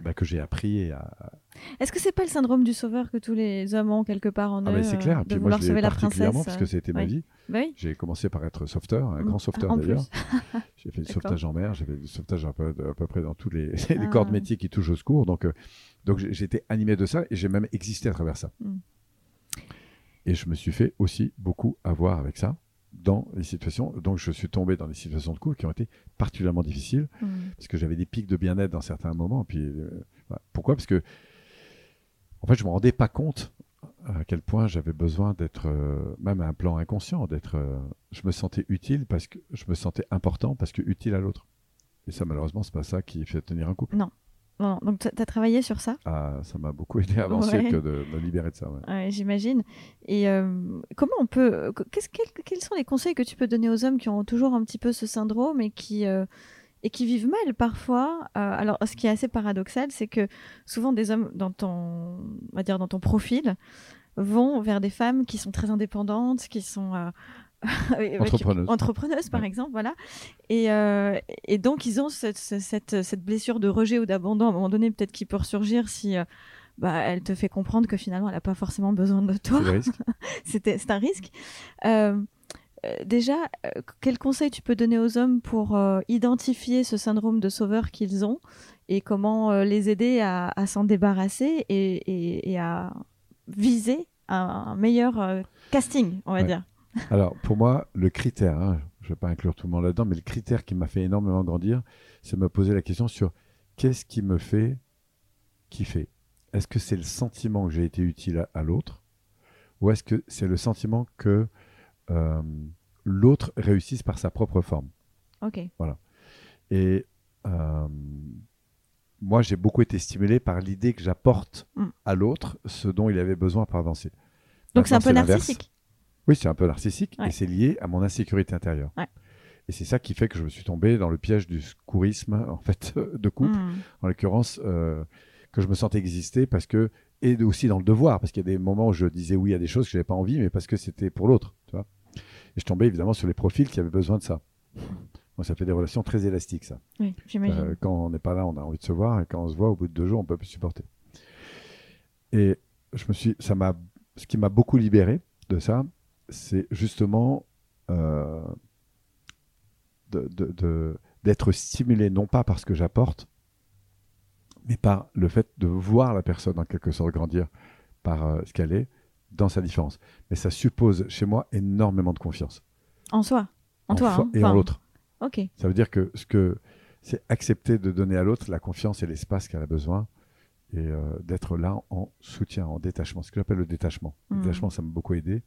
bah, que j'ai appris. À... Est-ce que c'est pas le syndrome du sauveur que tous les hommes ont quelque part en ah eux C'est clair. Euh, de Puis moi, je sauver la princesse parce que c'était ma vie. Bah j'ai commencé par être sauveteur, un grand sauveteur d'ailleurs. j'ai fait du sauvetage en mer, j'ai fait du sauvetage à peu, à peu près dans tous les, les ah. corps de métier qui touchent au secours. Donc, euh, donc j'ai été animé de ça et j'ai même existé à travers ça. Hmm. Et je me suis fait aussi beaucoup avoir avec ça dans les situations. Donc, je suis tombé dans des situations de couple qui ont été particulièrement difficiles hmm. parce que j'avais des pics de bien-être dans certains moments. Puis, euh, Pourquoi? Parce que, en fait, je ne me rendais pas compte à quel point j'avais besoin d'être, euh, même à un plan inconscient, d'être. Euh, je me sentais utile parce que je me sentais important parce que utile à l'autre. Et ça, malheureusement, c'est pas ça qui fait tenir un couple. Non. Donc tu as travaillé sur ça? Ah, ça m'a beaucoup aidé à avancer Ouais. que de me libérer de ça. ouais. Ouais, J'imagine. Et euh, comment on peut. qu'est-ce- quels, quels sont les conseils que tu peux donner aux hommes qui ont toujours un petit peu ce syndrome et qui, euh, et qui vivent mal parfois Euh, Alors, ce qui est assez paradoxal, c'est que souvent des hommes dans ton, on va dire dans ton profil vont vers des femmes qui sont très indépendantes, qui sont. euh, Entrepreneuses. entrepreneuses, par Ouais. exemple, voilà. Et, euh, et donc, ils ont cette, cette, cette blessure de rejet ou d'abandon à un moment donné, peut-être qui peut ressurgir si euh, bah, elle te fait comprendre que finalement, elle n'a pas forcément besoin de toi. C'est un risque. Euh, déjà, quel conseil tu peux donner aux hommes pour identifier ce syndrome de sauveur qu'ils ont et comment les aider à, à s'en débarrasser et, et- et à viser un, un meilleur casting, on va Ouais. dire? Alors, pour moi, le critère, hein, je ne vais pas inclure tout le monde là-dedans, mais le critère qui m'a fait énormément grandir, c'est me poser la question sur qu'est-ce qui me fait kiffer Est-ce que c'est le sentiment que j'ai été utile à, à l'autre Ou est-ce que c'est le sentiment que euh, l'autre réussisse par sa propre forme? Ok. Et euh, moi, j'ai beaucoup été stimulé par l'idée que j'apporte Mm. à l'autre ce dont il avait besoin pour avancer. Donc c'est un peu narcissique. Oui, c'est un peu narcissique Ouais. et c'est lié à mon insécurité intérieure. Ouais. Et c'est ça qui fait que je me suis tombé dans le piège du secourisme, en fait, de couple, Hmm. en l'occurrence, euh, que je me sentais exister parce que, et aussi dans le devoir, parce qu'il y a des moments où je disais oui à des choses que je n'avais pas envie, mais parce que c'était pour l'autre, tu vois. Et je tombais évidemment sur les profils qui avaient besoin de ça. Donc ça fait des relations très élastiques, ça. Oui, j'imagine. Euh, quand on n'est pas là, on a envie de se voir, et quand on se voit, au bout de deux jours, on peut plus supporter. Et je me suis, ça m'a, ce qui m'a beaucoup libéré de ça, c'est justement euh, de- de- de- d'être stimulé non pas par ce que j'apporte, mais par le fait de voir la personne en quelque sorte grandir par euh, ce qu'elle est dans sa différence. Mais ça suppose chez moi énormément de confiance En soi. En, toi. soi hein. et en l'autre. Ok. Ça veut dire que ce que c'est accepter de donner à l'autre la confiance et l'espace qu'elle a besoin et euh, d'être là en soutien, en détachement. Ce que j'appelle le détachement. Le Mhm. détachement, ça m'a beaucoup aidé.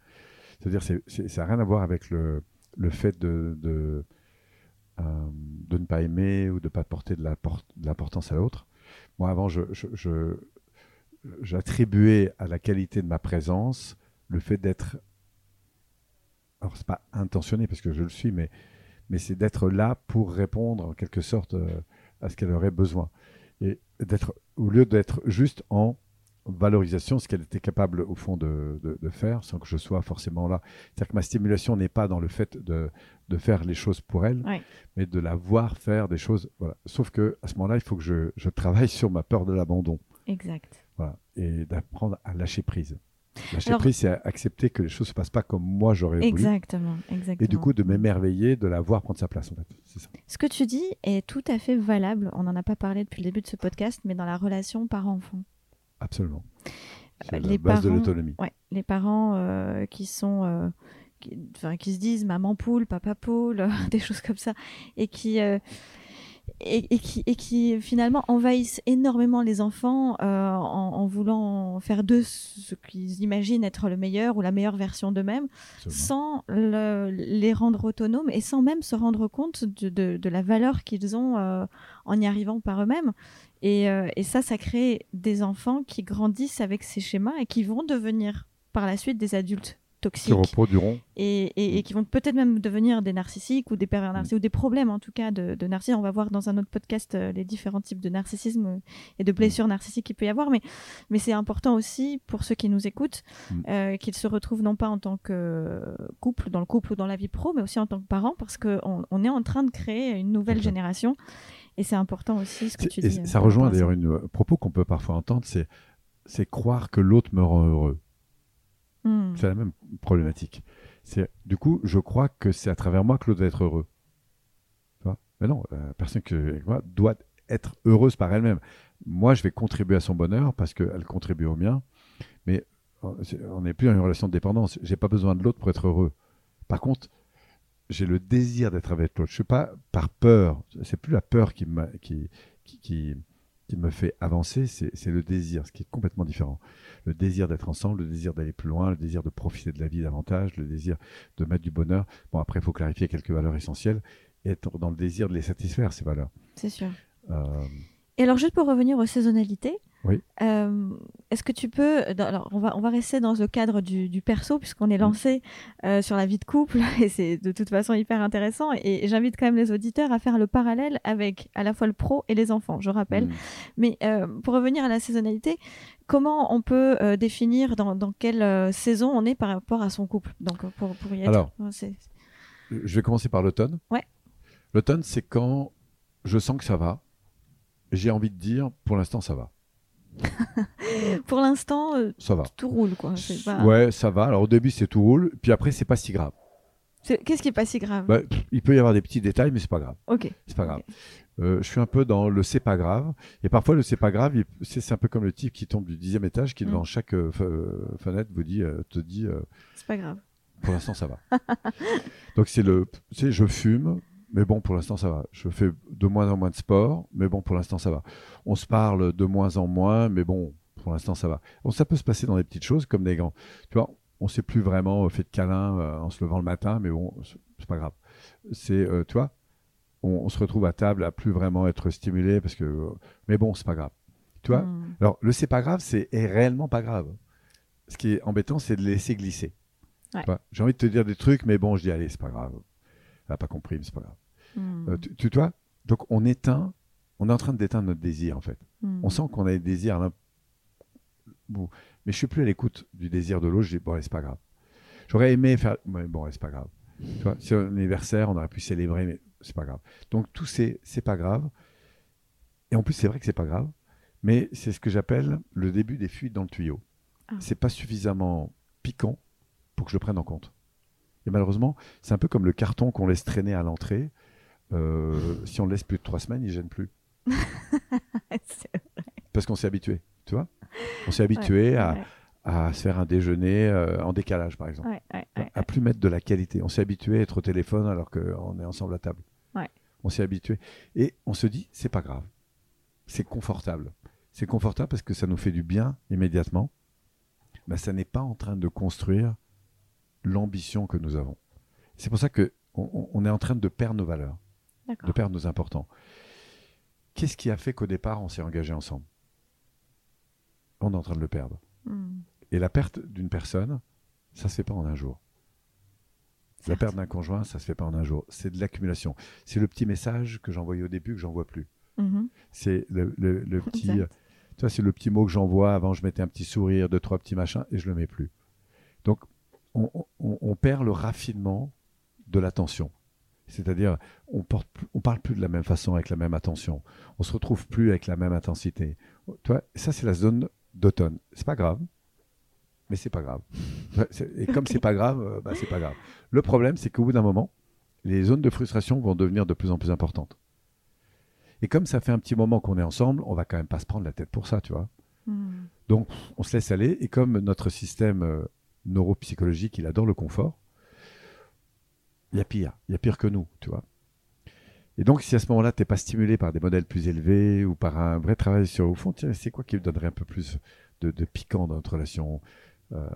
C'est-à-dire, c'est, c'est- ça n'a rien à voir avec le, le fait de, de, euh, de ne pas aimer ou de ne pas porter de, l'importance à l'autre. Moi, avant, j'attribuais à la qualité de ma présence le fait d'être. Alors, c'est pas intentionné parce que je le suis, mais, mais c'est d'être là pour répondre en quelque sorte euh, à ce qu'elle aurait besoin. Et d'être, au lieu d'être juste en valorisation, ce qu'elle était capable au fond de, de- de faire, sans que je sois forcément là. C'est-à-dire que ma stimulation n'est pas dans le fait de, de faire les choses pour elle, Ouais. mais de la voir faire des choses. Voilà. Sauf que à ce moment-là, il faut que je, je travaille sur ma peur de l'abandon. Exact. Voilà. Et d'apprendre à lâcher prise. Lâcher Alors- prise, c'est accepter que les choses ne se passent pas comme moi j'aurais voulu. Exactement. Exactement. Et du coup, de m'émerveiller, de la voir prendre sa place, en fait. Ça. Ce que tu dis est tout à fait valable. On n'en a pas parlé depuis le début de ce podcast, mais dans la relation parent-enfant. Absolument. C'est Euh, la les base de parents- l'autonomie. Ouais, les parents euh, qui sont, euh, qui, enfin, qui se disent maman poule, papa poule, des choses comme ça, et qui, euh, et, et qui, et qui finalement envahissent énormément les enfants en, en voulant faire d'eux ce qu'ils imaginent être le meilleur ou la meilleure version d'eux-mêmes, sans le- les rendre autonomes et sans même se rendre compte de, de- de la valeur qu'ils ont en y arrivant par eux-mêmes. Et, euh, et ça, ça crée des enfants qui grandissent avec ces schémas et qui vont devenir par la suite des adultes Qui toxiques reproduiront. et, et- et qui vont peut-être même devenir des narcissiques ou des pervers narcissiques ou des problèmes en tout cas de, de narcissisme. On va voir dans un autre podcast euh, les différents types de narcissisme et de blessures narcissiques qu'il peut y avoir. Mais, mais c'est important aussi pour ceux qui nous écoutent Mm. euh, qu'ils se retrouvent non pas en tant que couple, dans le couple ou dans la vie pro, mais aussi en tant que parents parce qu'on on est en train de créer une nouvelle génération. Et c'est important aussi ce que tu dis. euh, ça rejoint d'ailleurs une euh, propos qu'on peut parfois entendre, c'est c'est croire que l'autre me rend heureux. Mm. C'est la même problématique. C'est du coup, je crois que c'est à travers moi que l'autre va être heureux. Tu vois? Mais non, la personne que avec moi doit être heureuse par elle-même. Moi, je vais contribuer à son bonheur parce qu'elle contribue au mien, mais euh, on n'est plus dans une relation de dépendance. J'ai pas besoin de l'autre pour être heureux. Par contre, j'ai le désir d'être avec l'autre. Je suis pas par peur. C'est plus la peur qui, m'a- qui, qui, qui, qui me fait avancer, c'est c'est le désir, ce qui est complètement différent. Le désir d'être ensemble, le désir d'aller plus loin, le désir de profiter de la vie davantage, le désir de mettre du bonheur. Bon, après, il faut clarifier quelques valeurs essentielles et être dans le désir de les satisfaire, ces valeurs. C'est sûr. Euh, Et alors, juste pour revenir aux saisonnalités, Oui. euh, est-ce que tu peux. Alors, on va, on va rester dans le cadre du, du perso, puisqu'on est lancé euh, sur la vie de couple, et c'est de toute façon hyper intéressant. Et j'invite quand même les auditeurs à faire le parallèle avec à la fois le pro et les enfants, je rappelle. Mm. Mais euh, pour revenir à la saisonnalité, comment on peut définir dans, dans quelle saison on est par rapport à son couple? Donc, pour, pour y être. Alors. Je vais commencer par l'automne. Ouais. L'automne, c'est quand je sens que ça va. J'ai envie de dire, pour l'instant, ça va. Pour l'instant, euh, Ça va. tout roule, quoi. Pas- Ouais, ça va. Alors au début, c'est tout roule. Puis après, c'est pas si grave. Qu'est-ce qui est pas si grave Bah, il peut y avoir des petits détails, mais c'est pas grave. Ok. C'est pas grave. Euh, je suis un peu dans le c'est pas grave. Et parfois, le c'est pas grave, c'est un peu comme le type qui tombe du dixième étage, qui Mm. devant chaque euh, fe- fenêtre vous dit, euh, te dit, C'est pas grave. pour l'instant, ça va. Donc c'est le, tu sais, je fume, mais bon, pour l'instant, ça va. Je fais de moins en moins de sport, mais bon, pour l'instant, ça va. On se parle de moins en moins, mais bon, pour l'instant, ça va. Bon, ça peut se passer dans des petites choses, comme des grands. Tu vois, on s'est plus vraiment fait de câlins euh, en se levant le matin, mais bon, c'est- pas grave. C'est, euh, tu vois, on, on se retrouve à table à plus vraiment être stimulé, parce que, euh, mais bon, c'est pas grave. Tu vois, Hmm. alors, le c'est pas grave, c'est est réellement pas grave. Ce qui est embêtant, c'est de laisser glisser. Ouais. J'ai envie de te dire des trucs, mais bon, je dis, allez, c'est pas grave. Elle n'a pas compris, mais c'est pas grave. Hmm. Euh, tu, tu vois Donc, on éteint, on est en train d'éteindre notre désir, en fait. Hmm. On sent qu'on a des désirs. là. Bon, mais je suis plus à l'écoute du désir de l'autre. Je dis, bon, c'est pas grave. J'aurais aimé faire. Ouais, bon, c'est pas grave. Tu vois, c'est un anniversaire, on aurait pu célébrer, mais c'est pas grave. Donc, tout c'est, c'est pas grave. Et en plus, c'est vrai que c'est pas grave, mais c'est ce que j'appelle le début des fuites dans le tuyau. Ah. C'est pas suffisamment piquant pour que je le prenne en compte. Et malheureusement, c'est un peu comme le carton qu'on laisse traîner à l'entrée. Euh, si on le laisse plus de trois semaines, il gêne plus. Parce qu'on s'est habitué, tu vois On s'est habitué à, ouais, à se faire un déjeuner euh, en décalage, par exemple. ouais, ouais, À plus mettre de la qualité. On s'est habitué à être au téléphone alors qu'on est ensemble à table. On s'est habitué. Et on se dit, c'est pas grave. C'est confortable. C'est confortable parce que ça nous fait du bien immédiatement. Mais ça n'est pas en train de construire l'ambition que nous avons. C'est pour ça que on, on est en train de perdre nos valeurs, de perdre nos importants. Qu'est-ce qui a fait qu'au départ, on s'est engagé ensemble? On est en train de le perdre. Hmm. Et la perte d'une personne, ça se fait pas en un jour. La perte d'un conjoint, ça se fait pas en un jour. C'est de l'accumulation. C'est le petit message que j'envoyais au début que j'en vois plus. Mhm. C'est le, le- le petit, Exact. tu vois, c'est le petit mot que j'envoie. Avant, je mettais un petit sourire, deux trois petits machins, et je le mets plus. Donc, on, on- on perd le raffinement de l'attention. C'est-à-dire, on on parle plus de la même façon, avec la même attention. On se retrouve plus avec la même intensité. Tu vois, ça c'est la zone d'automne. C'est pas grave, mais c'est pas grave. Et comme c'est pas grave, euh, bah, c'est pas grave. Le problème, c'est qu'au bout d'un moment, les zones de frustration vont devenir de plus en plus importantes. Et comme ça fait un petit moment qu'on est ensemble, on va quand même pas se prendre la tête pour ça, tu vois. Hmm. Donc, on se laisse aller. Et comme notre système euh, neuropsychologique, il adore le confort, il y a pire. Il y a pire que nous, tu vois. Et donc, si à ce moment-là, tu n'es pas stimulé par des modèles plus élevés ou par un vrai travail sur, au fond, tiens, c'est quoi qui me donnerait un peu plus de, de piquant dans notre relation Euh,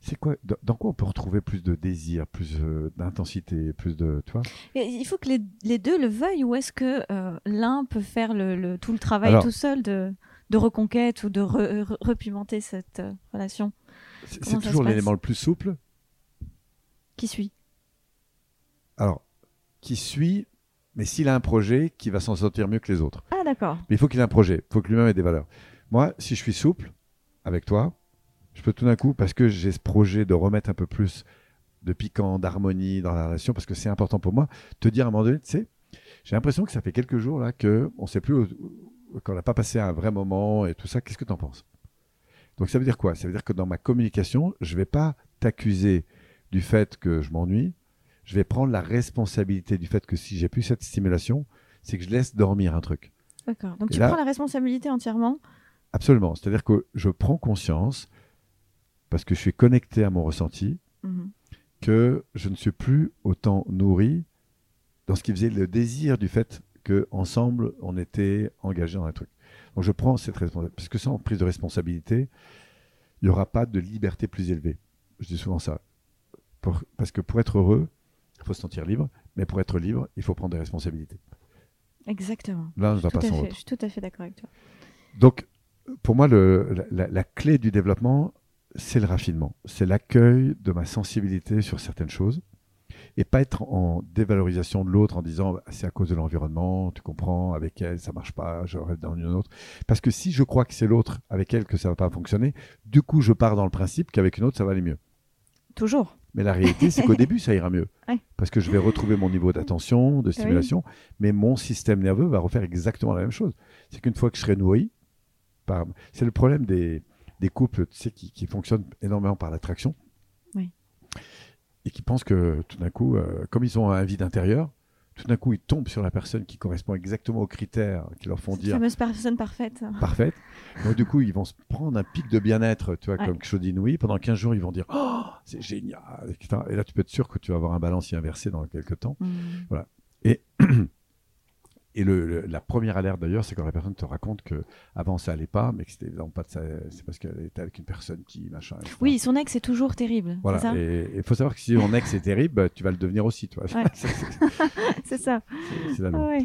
C'est quoi dans, dans quoi on peut retrouver plus de désir, plus euh, d'intensité, plus de. Tu vois? Et Il faut que les, les deux le veuillent ou est-ce que euh, l'un peut faire le, le- tout le travail Alors- tout seul de, de reconquête ou de re- re- repimenter cette relation? C'est toujours l'élément le plus souple. Qui suit? Alors, qui suit, mais s'il a un projet qui va s'en sortir mieux que les autres. Ah d'accord. Mais il faut qu'il ait un projet, il faut que lui-même ait des valeurs. Moi, si je suis souple avec toi, je peux tout d'un coup, parce que j'ai ce projet de remettre un peu plus de piquant, d'harmonie dans la relation, parce que c'est important pour moi, te dire à un moment donné, tu sais, j'ai l'impression que ça fait quelques jours là que on sait plus, qu'on n'a pas passé un vrai moment et tout ça. Qu'est-ce que tu en penses? Donc ça veut dire quoi? Ça veut dire que dans ma communication, je vais pas t'accuser du fait que je m'ennuie. Je vais prendre la responsabilité du fait que si j'ai plus cette stimulation, c'est que je laisse dormir un truc. D'accord. Donc Et tu là- prends la responsabilité entièrement? Absolument. C'est-à-dire que je prends conscience, parce que je suis connecté à mon ressenti, Mhm. que je ne suis plus autant nourri dans ce qui faisait le désir du fait que ensemble on était engagé dans un truc. Donc je prends cette responsabilité, parce que sans prise de responsabilité, il n'y aura pas de liberté plus élevée. Je dis souvent ça. Pour- parce que pour être heureux, il faut se sentir libre, mais pour être libre, il faut prendre des responsabilités. Exactement. L'un ne va pas sans fait. Je suis tout à fait d'accord avec toi. Donc, pour moi, le- la, la- la clé du développement, c'est le raffinement. C'est l'accueil de ma sensibilité sur certaines choses et pas être en dévalorisation de l'autre en disant Bah, c'est à cause de l'environnement, tu comprends, avec elle, ça marche pas, je rêve dans une autre. Parce que si je crois que c'est l'autre avec elle que ça va pas fonctionner, du coup, je pars dans le principe qu'avec une autre, ça va aller mieux. Toujours. Mais la réalité, c'est qu'au début, ça ira mieux. Ouais. Parce que je vais retrouver mon niveau d'attention, de stimulation, mais mon système nerveux va refaire exactement la même chose. C'est qu'une fois que je serai nourri, par... c'est le problème des, des couples tu sais, qui, qui fonctionnent énormément par l'attraction. Et qui pensent que tout d'un coup, euh, comme ils ont un vide intérieur, tout d'un coup, ils tombent sur la personne qui correspond exactement aux critères qui leur font Cette dire fameuse personne parfaite. parfaite. Donc, du coup, ils vont se prendre un pic de bien-être, tu vois, Ouais. comme d'inouï. Pendant 15 jours, ils vont dire Oh, c'est génial. Et là, tu peux être sûr que tu vas avoir un balancier inversé dans quelques temps. Mm. Et le, le- la première alerte d'ailleurs, c'est quand la personne te raconte que avant ça allait pas, mais que c'était pas de sa- c'est parce qu'elle était avec une personne qui machin. etc. Oui, son ex est toujours terrible. Voilà. Ça? Et il faut savoir que si ton ex est terrible, bah, tu vas le devenir aussi. Ouais. C'est- ça. c'est la. Ah ouais.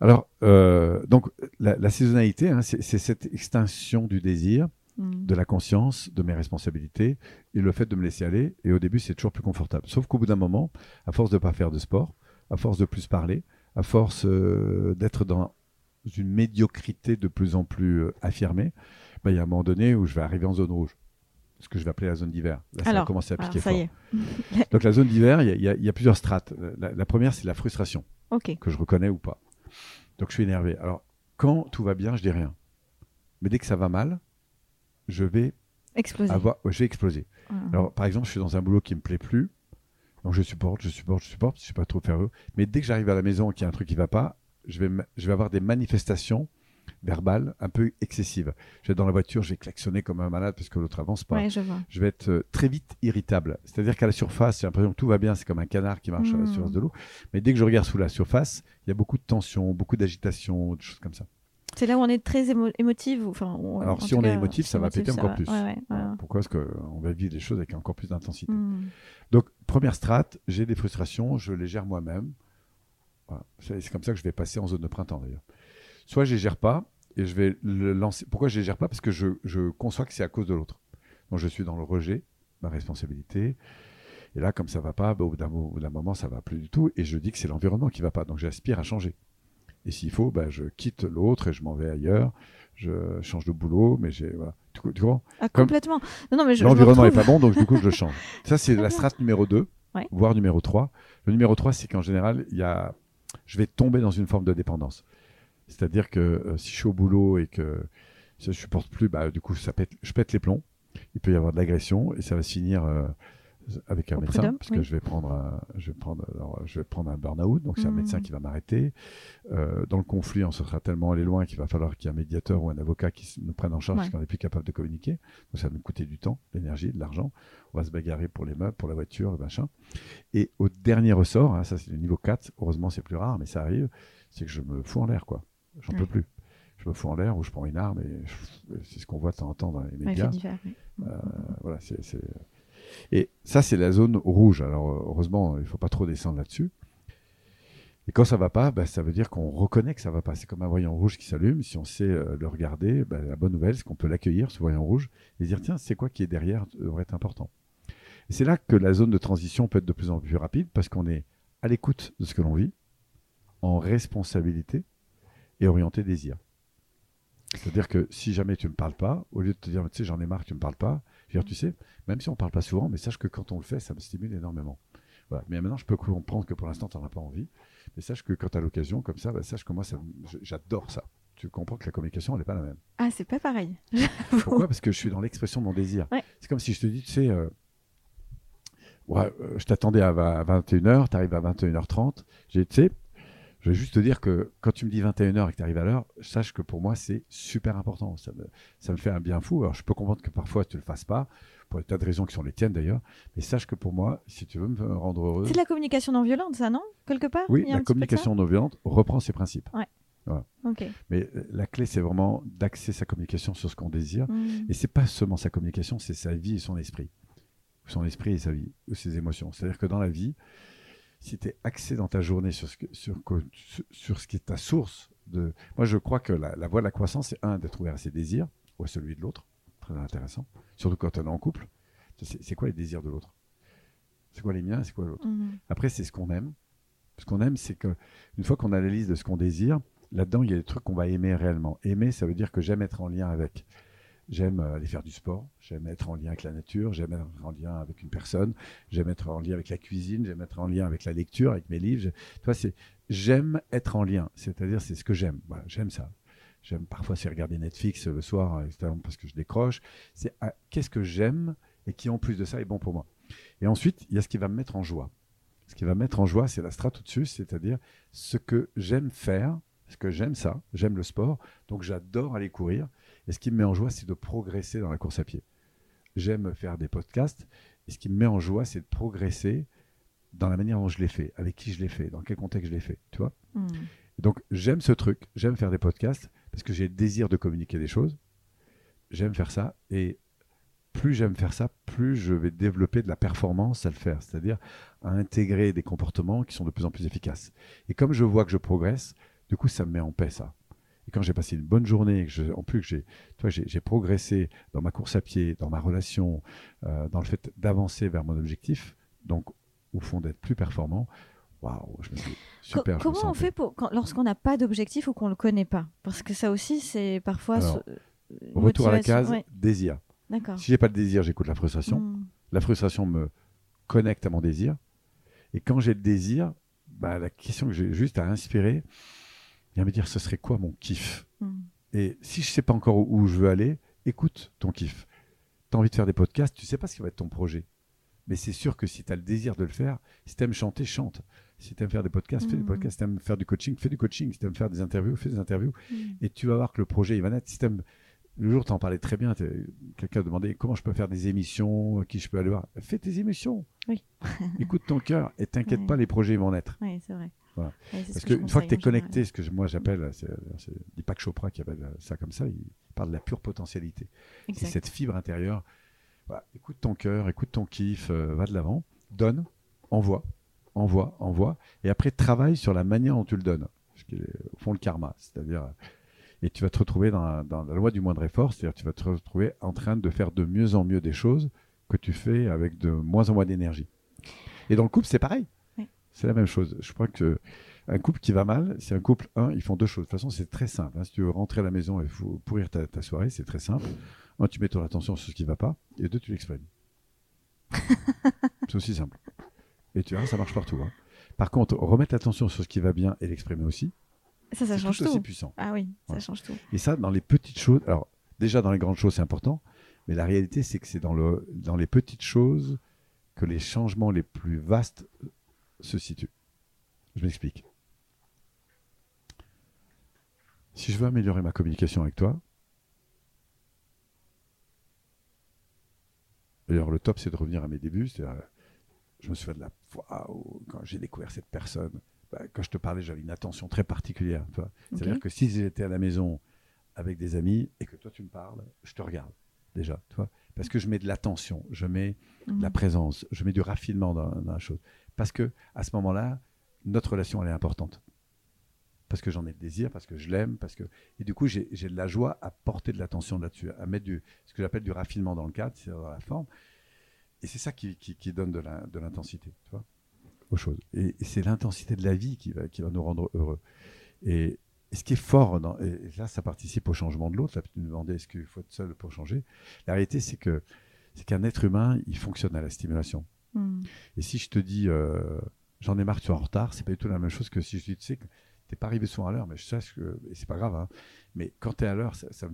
Alors, euh, donc, la, la saisonnalité, hein, c'est cette extinction du désir, Mm. de la conscience, de mes responsabilités et le fait de me laisser aller. Et au début, c'est toujours plus confortable. Sauf qu'au bout d'un moment, à force de ne pas faire de sport, à force de plus parler, à force euh, d'être dans une médiocrité de plus en plus euh, affirmée, bah, il y a un moment donné où je vais arriver en zone rouge. Ce que je vais appeler la zone d'hiver. Là, ça va Alors, commencer à Alors, piquer ça fort. y est. Donc la zone d'hiver, il y a- y, a- y a plusieurs strates. La, la première, c'est la frustration, Ok. que je reconnais ou pas. Donc je suis énervé. Alors, quand tout va bien, je dis rien. Mais dès que ça va mal, je vais Explosé. avoir, je vais exploser. Mm. Alors, par exemple, je suis dans un boulot qui me plaît plus, donc je supporte, je supporte, je supporte, je suis pas trop ferreux. Mais dès que j'arrive à la maison et qu'il y a un truc qui va pas, je vais, je vais avoir des manifestations verbales un peu excessives. Je vais être dans la voiture, je vais klaxonner comme un malade parce que l'autre avance pas. Ouais, je vais être euh, très vite irritable. C'est-à-dire qu'à la surface, j'ai l'impression que tout va bien, c'est comme un canard qui marche à la Mm. surface de l'eau. Mais dès que je regarde sous la surface, il y a beaucoup de tension, beaucoup d'agitation, des choses comme ça. C'est là où on est très émo- Enfin, on- Alors, si on est émotif, ça va péter encore va- plus. Ouais, ouais, Voilà. ouais. Pourquoi Parce qu'on va vivre des choses avec encore plus d'intensité. Mm. Donc, première strate, j'ai des frustrations, je les gère moi-même. Voilà. C'est comme ça que je vais passer en zone de printemps d'ailleurs. Soit je les gère pas et je vais le lancer. Pourquoi je les gère pas? Parce que je, je conçois que c'est à cause de l'autre. Donc je suis dans le rejet, ma responsabilité. Et là, comme ça va pas, bah, au bout d'un moment, ça va plus du tout. Et je dis que c'est l'environnement qui va pas. Donc j'aspire à changer. Et s'il faut, bah, je quitte l'autre et je m'en vais ailleurs. Je change de boulot, mais j'ai voilà. Tu, tu comprends? Ah, complètement. Non, non, mais je, je me L'environnement est retrouve- pas bon, donc du coup, je le change. Ça, c'est la strate numéro 2, Ouais. voire numéro 3. Le numéro 3, c'est qu'en général, il y a... je vais tomber dans une forme de dépendance. C'est-à-dire que euh, si je suis au boulot et que je ne supporte plus, bah, du coup, ça pète... je pète les plombs. Il peut y avoir de l'agression et ça va se finir euh, avec un Au médecin, parce que je vais prendre un, je vais prendre, alors, je vais prendre un burn-out, donc c'est un Mhm. médecin qui va m'arrêter. Euh, dans le conflit, on se sera tellement allé loin qu'il va falloir qu'il y ait un médiateur ou un avocat qui nous prenne en charge Ouais. parce qu'on n'est plus capable de communiquer. Donc ça va nous coûter du temps, de l'énergie, de l'argent. On va se bagarrer pour les meubles, pour la voiture, le machin. Et au dernier ressort, hein, ça c'est le niveau 4, heureusement c'est plus rare, mais ça arrive, c'est que je me fous en l'air, quoi. J'en Ouais. peux plus. Je me fous en l'air ou je prends une arme et c'est ce qu'on voit de temps en temps dans les Ouais, médias. fait divers, oui. Euh, voilà, c'est- Et ça, c'est la zone rouge. Alors, euh, heureusement, il ne faut pas trop descendre là-dessus. Et quand ça va pas, bah, ça veut dire qu'on reconnaît que ça va pas. C'est comme un voyant rouge qui s'allume. Si on sait euh, le regarder, bah, la bonne nouvelle, c'est qu'on peut l'accueillir, ce voyant rouge, et dire tiens, c'est quoi qui est derrière devrait être important. Et c'est là que la zone de transition peut être de plus en plus rapide parce qu'on est à l'écoute de ce que l'on vit, en responsabilité et orienté désir. C'est-à-dire que si jamais tu ne me parles pas, au lieu de te dire, tu sais, j'en ai marre tu ne me parles pas, je veux dire, tu sais, même si on ne parle pas souvent, mais sache que quand on le fait, ça me stimule énormément. Voilà. Mais maintenant, je peux comprendre que pour l'instant, tu n'en as pas envie. Mais sache que quand tu as l'occasion, comme ça, bah, sache que moi, ça j'adore ça. Tu comprends que la communication, elle n'est pas la même. Ah, c'est pas pareil. Pourquoi? Parce que je suis dans l'expression de mon désir. Ouais. C'est comme si je te dis, tu sais, euh, ouais, euh, je t'attendais à, à 21h, tu arrives à 21h30. J'ai, tu sais, je vais juste te dire que quand tu me dis 21h et que tu arrives à l'heure, sache que pour moi, c'est super important. Ça me, ça me fait un bien fou. Alors, je peux comprendre que parfois, tu ne le fasses pas, pour des tas de raisons qui sont les tiennes d'ailleurs. Mais sache que pour moi, si tu veux me rendre heureux, C'est de la communication non violente, ça, non? Quelque part? Oui, la communication non violente reprend ses principes. Ok. Mais euh, la clé, c'est vraiment d'axer sa communication sur ce qu'on désire. Mm. Et c'est pas seulement sa communication, c'est sa vie et son esprit. Ou son esprit et sa vie, ou ses émotions. C'est-à-dire que dans la vie, si tu es axé dans ta journée sur ce, que- sur, sur- ce qui est ta source de. Moi, je crois que la, la voie de la croissance, c'est un, d'être ouvert à ses désirs ou à celui de l'autre. Très intéressant. Surtout quand on est en couple. C'est quoi les désirs de l'autre? C'est quoi les miens C'est quoi l'autre? Mhm. Après, c'est ce qu'on aime. Ce qu'on aime, c'est que une fois qu'on a la liste de ce qu'on désire, là-dedans, il y a des trucs qu'on va aimer réellement. Aimer, ça veut dire que j'aime être en lien avec. J'aime euh, aller faire du sport, j'aime être en lien avec la nature, j'aime être en lien avec une personne, j'aime être en lien avec la cuisine, j'aime être en lien avec la lecture, avec mes livres. Vois, c'est j'aime être en lien. C'est-à-dire, c'est ce que j'aime. J'aime ça. J'aime parfois c'est regarder Netflix le soir, etc., parce que je décroche. C'est ah, qu'est-ce que j'aime et qui en plus de ça est bon pour moi. Et ensuite, il y a ce qui va me mettre en joie. Ce qui va me mettre en joie, c'est la strate au-dessus, c'est-à-dire ce que j'aime faire, ce que j'aime ça, j'aime le sport, donc j'adore aller courir. Et ce qui me met en joie, c'est de progresser dans la course à pied. J'aime faire des podcasts, et ce qui me met en joie, c'est de progresser dans la manière dont je l'ai fait, avec qui je l'ai fait, dans quel contexte je l'ai fait, tu vois Mhm. donc j'aime ce truc, j'aime faire des podcasts parce que j'ai le désir de communiquer des choses. J'aime faire ça et plus j'aime faire ça, plus je vais développer de la performance à le faire, c'est-à-dire à intégrer des comportements qui sont de plus en plus efficaces. Et comme je vois que je progresse, du coup ça me met en paix ça. Et quand j'ai passé une bonne journée, et que je- en plus que j'ai, progressé dans ma course à pied, dans ma relation, euh, dans le fait d'avancer vers mon objectif, donc au fond d'être plus performant, waouh, je me dis Co- super. me comment on fait pour, lorsqu'on n'a pas d'objectif ou qu'on ne le connaît pas? Parce que ça aussi, c'est parfois. Alors, Retour à la case, Ouais, désir. D'accord. Si j'ai pas de désir, j'écoute la frustration. Mhm. La frustration me connecte à mon désir. Et quand j'ai le désir, bah, la question que j'ai juste à inspirer, et à me dire ce serait quoi mon kiff Mhm. Et si je sais pas encore où, où je veux aller, écoute ton kiff. Tu as envie de faire des podcasts, tu sais pas ce qui va être ton projet. Mais c'est sûr que si tu as le désir de le faire, si tu aimes chanter, chante. Si tu aimes faire des podcasts, fais des Mhm. podcasts. Si tu aimes faire du coaching, fais du coaching. Si tu aimes faire des interviews, fais des interviews. Mhm. Et tu vas voir que le projet, il va naître. Si le jour, tu en parlais très bien. Quelqu'un demandait comment je peux faire des émissions, qui je peux aller voir. Fais tes émissions. Oui. Écoute ton cœur et t'inquiète Ouais. pas, les projets ils vont naître. Oui, c'est vrai. Voilà. Ouais, Parce qu'une fois que tu es connecté, général. ce que moi j'appelle, c'est c'est Deepak Chopra qui appelle ça comme ça, il parle de la pure potentialité. C'est cette fibre intérieure. Voilà, écoute ton cœur, écoute ton kiff, euh, va de l'avant, donne, envoie, envoie, envoie, et après travaille sur la manière dont tu le donnes. Ce qui est au fond le karma, c'est-à-dire, euh, et tu vas te retrouver dans, la- dans la loi du moindre effort, c'est-à-dire tu vas te retrouver en train de faire de mieux en mieux des choses que tu fais avec de moins en moins d'énergie. Et dans le couple, c'est pareil. C'est la même chose. Je crois que un couple qui va mal, c'est un couple, un, ils font deux choses. De toute façon, c'est très simple. hein. Si tu veux rentrer à la maison et pourrir ta, ta soirée, c'est très simple. Un, tu mets ton attention sur ce qui ne va pas, et deux, tu l'exprimes. c'est aussi simple. Et tu vois, ça marche partout. hein. Par contre, remettre l'attention sur ce qui va bien et l'exprimer aussi, Ça, ça c'est change tout aussi tout. puissant. Ah oui, ça Ouais. change tout. Et ça, dans les petites choses. Alors, déjà, dans les grandes choses, c'est important. Mais la réalité, c'est que c'est dans, le, dans les petites choses que les changements les plus vastes se situent. Je m'explique. Si je veux améliorer ma communication avec toi, d'ailleurs, le top, c'est de revenir à mes débuts. C'est-à-dire, je me souviens de la fois où, quand j'ai découvert cette personne, bah, quand je te parlais, j'avais une attention très particulière. C'est-à-dire que si j'étais à la maison avec des amis et que toi tu me parles, je te regarde déjà, tu vois, parce que je mets de l'attention, je mets de la Mhm. présence, je mets du raffinement dans, dans la chose, parce que à ce moment-là, notre relation elle est importante, parce que j'en ai le désir, parce que je l'aime, parce que et du coup j'ai de la joie à porter de l'attention là-dessus, à mettre du ce que j'appelle du raffinement dans le cadre, c'est dans la forme, et c'est ça qui, qui, donne de l'intensité, tu vois, aux choses. Et, c'est l'intensité de la vie qui va, qui va nous rendre heureux. Et, ce qui est fort, et là, ça participe au changement de l'autre. Là, tu me demandais est-ce qu'il faut être seul pour changer? La réalité, c'est que c'est qu'un être humain, il fonctionne à la stimulation. Et si je te dis euh, j'en ai marre, tu es en retard, c'est pas du tout la même chose que si je te dis tu sais que t'es pas arrivé souvent à l'heure, mais je sais que et c'est pas grave. hein. mais quand tu es à l'heure, ça, ça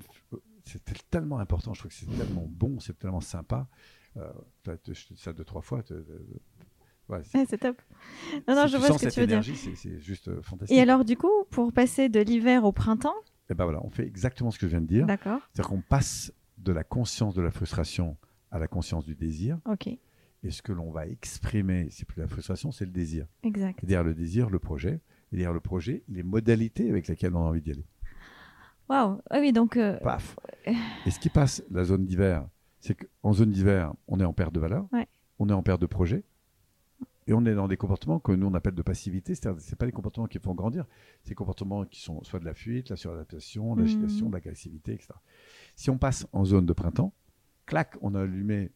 c'est tellement important. Je trouve que c'est tellement bon, c'est tellement sympa. Euh, je te dis ça deux trois fois. te- te- ouais, c'est- top. Non, non, si je vois ce que tu veux dire. énergie, c'est- c'est juste euh, fantastique. Et alors, du coup, pour passer de l'hiver au printemps, Et ben voilà, on fait exactement ce que je viens de dire. d'accord, C'est-à-dire qu'on passe de la conscience de la frustration à la conscience du désir. ok, Et ce que l'on va exprimer, c'est plus la frustration, c'est le désir. exact. Et derrière le désir, le projet. Et derrière le projet, les modalités avec lesquelles on a envie d'y aller. Waouh, ah oui, donc, euh, Paf Et ce qui passe la zone d'hiver, c'est qu'en zone d'hiver, on est en perte de valeur, Ouais. on est en perte de projet, et on est dans des comportements que nous on appelle de passivité, c'est-à-dire c'est pas des comportements qui font grandir, c'est des comportements qui sont soit de la fuite, la suradaptation, l'agitation, de l'agressivité, etc. Si on passe en zone de printemps, clac, on a allumé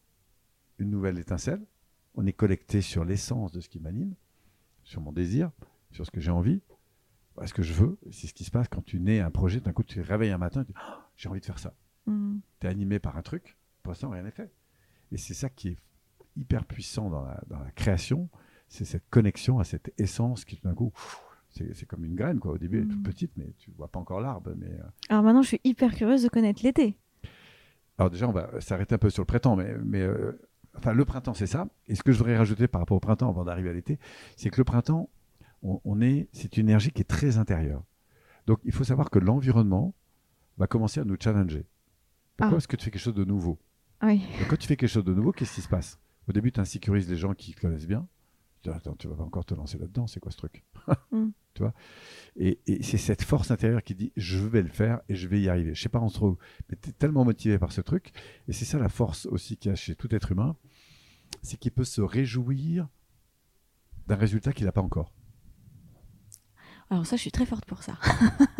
une nouvelle étincelle, on est connecté sur l'essence de ce qui m'anime, sur mon désir, sur ce que j'ai envie, ce que je veux. C'est ce qui se passe quand tu nais un projet, d'un coup tu te réveilles un matin, tu dis Ah, j'ai envie de faire ça. Mm. Tu es animé par un truc, pour l'instant rien n'est fait. Et c'est ça qui est hyper puissant dans la, dans la création, c'est cette connexion à cette essence qui tout d'un coup, pff, c'est comme une graine quoi. Au début elle est toute Mhm. petite, mais tu vois pas encore l'arbre. Mais euh, Alors maintenant, je suis hyper curieuse de connaître l'été. alors déjà on va s'arrêter un peu sur le printemps, mais, mais euh, enfin le printemps c'est ça. Et ce que je voudrais rajouter par rapport au printemps avant d'arriver à l'été, c'est que le printemps, on, on est, c'est une énergie qui est très intérieure. Donc il faut savoir que l'environnement va commencer à nous challenger. Pourquoi Ah. Parce que tu fais quelque chose de nouveau? Oui. Donc, quand tu fais quelque chose de nouveau, qu'est-ce qui se passe? Au début, tu insécurises les gens qui te connaissent bien. Tu dis, attends, tu vas pas encore te lancer là-dedans, c'est quoi ce truc? Mm. Tu vois? Et, et c'est cette force intérieure qui dit, je vais le faire et je vais y arriver. Je sais pas on se trouve, mais tu es tellement motivé par ce truc. Et c'est ça la force aussi qu'il y a chez tout être humain, c'est qu'il peut se réjouir d'un résultat qu'il n'a pas encore. Alors ça, je suis très forte pour ça.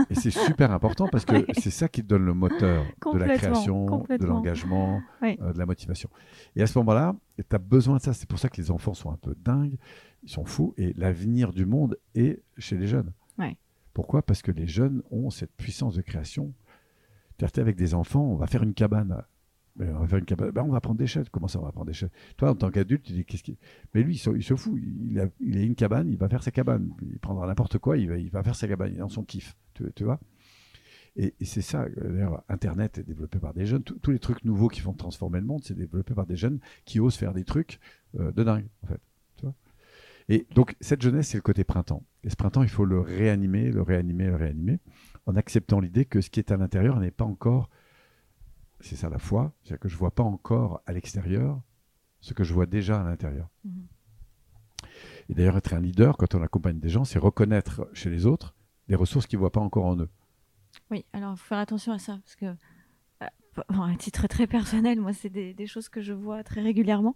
Et c'est super important parce que Ouais. c'est ça qui te donne le moteur de la création, de l'engagement, Ouais. euh, de la motivation. Et à ce moment-là, tu as besoin de ça. C'est pour ça que les enfants sont un peu dingues, ils sont fous. Et l'avenir du monde est chez les jeunes. Ouais. Pourquoi? Parce que les jeunes ont cette puissance de création. T'es avec des enfants, on va faire une cabane. On va faire une cabane. On va prendre des chaises. Comment ça, on va prendre des chaises Toi, en tant qu'adulte, tu dis qu'est-ce qui. Mais lui, il se, il se fout. Il a, il a une cabane, il va faire sa cabane. Il prendra n'importe quoi, il va, il va faire sa cabane. Il est dans son kiff. Tu, tu vois? Et, c'est ça. D'ailleurs, Internet est développé par des jeunes. Tous les trucs nouveaux qui font transformer le monde, c'est développé par des jeunes qui osent faire des trucs euh, de dingue, en fait. Tu vois? Et donc, cette jeunesse, c'est le côté printemps. Et ce printemps, il faut le réanimer, le réanimer, le réanimer, en acceptant l'idée que ce qui est à l'intérieur n'est pas encore. C'est ça la foi, c'est-à-dire que je ne vois pas encore à l'extérieur ce que je vois déjà à l'intérieur. Mhm. Et d'ailleurs, être un leader, quand on accompagne des gens, c'est reconnaître chez les autres des ressources qu'ils ne voient pas encore en eux. Oui, alors il faut faire attention à ça, parce que, bon, à titre très personnel, moi, c'est des, des choses que je vois très régulièrement.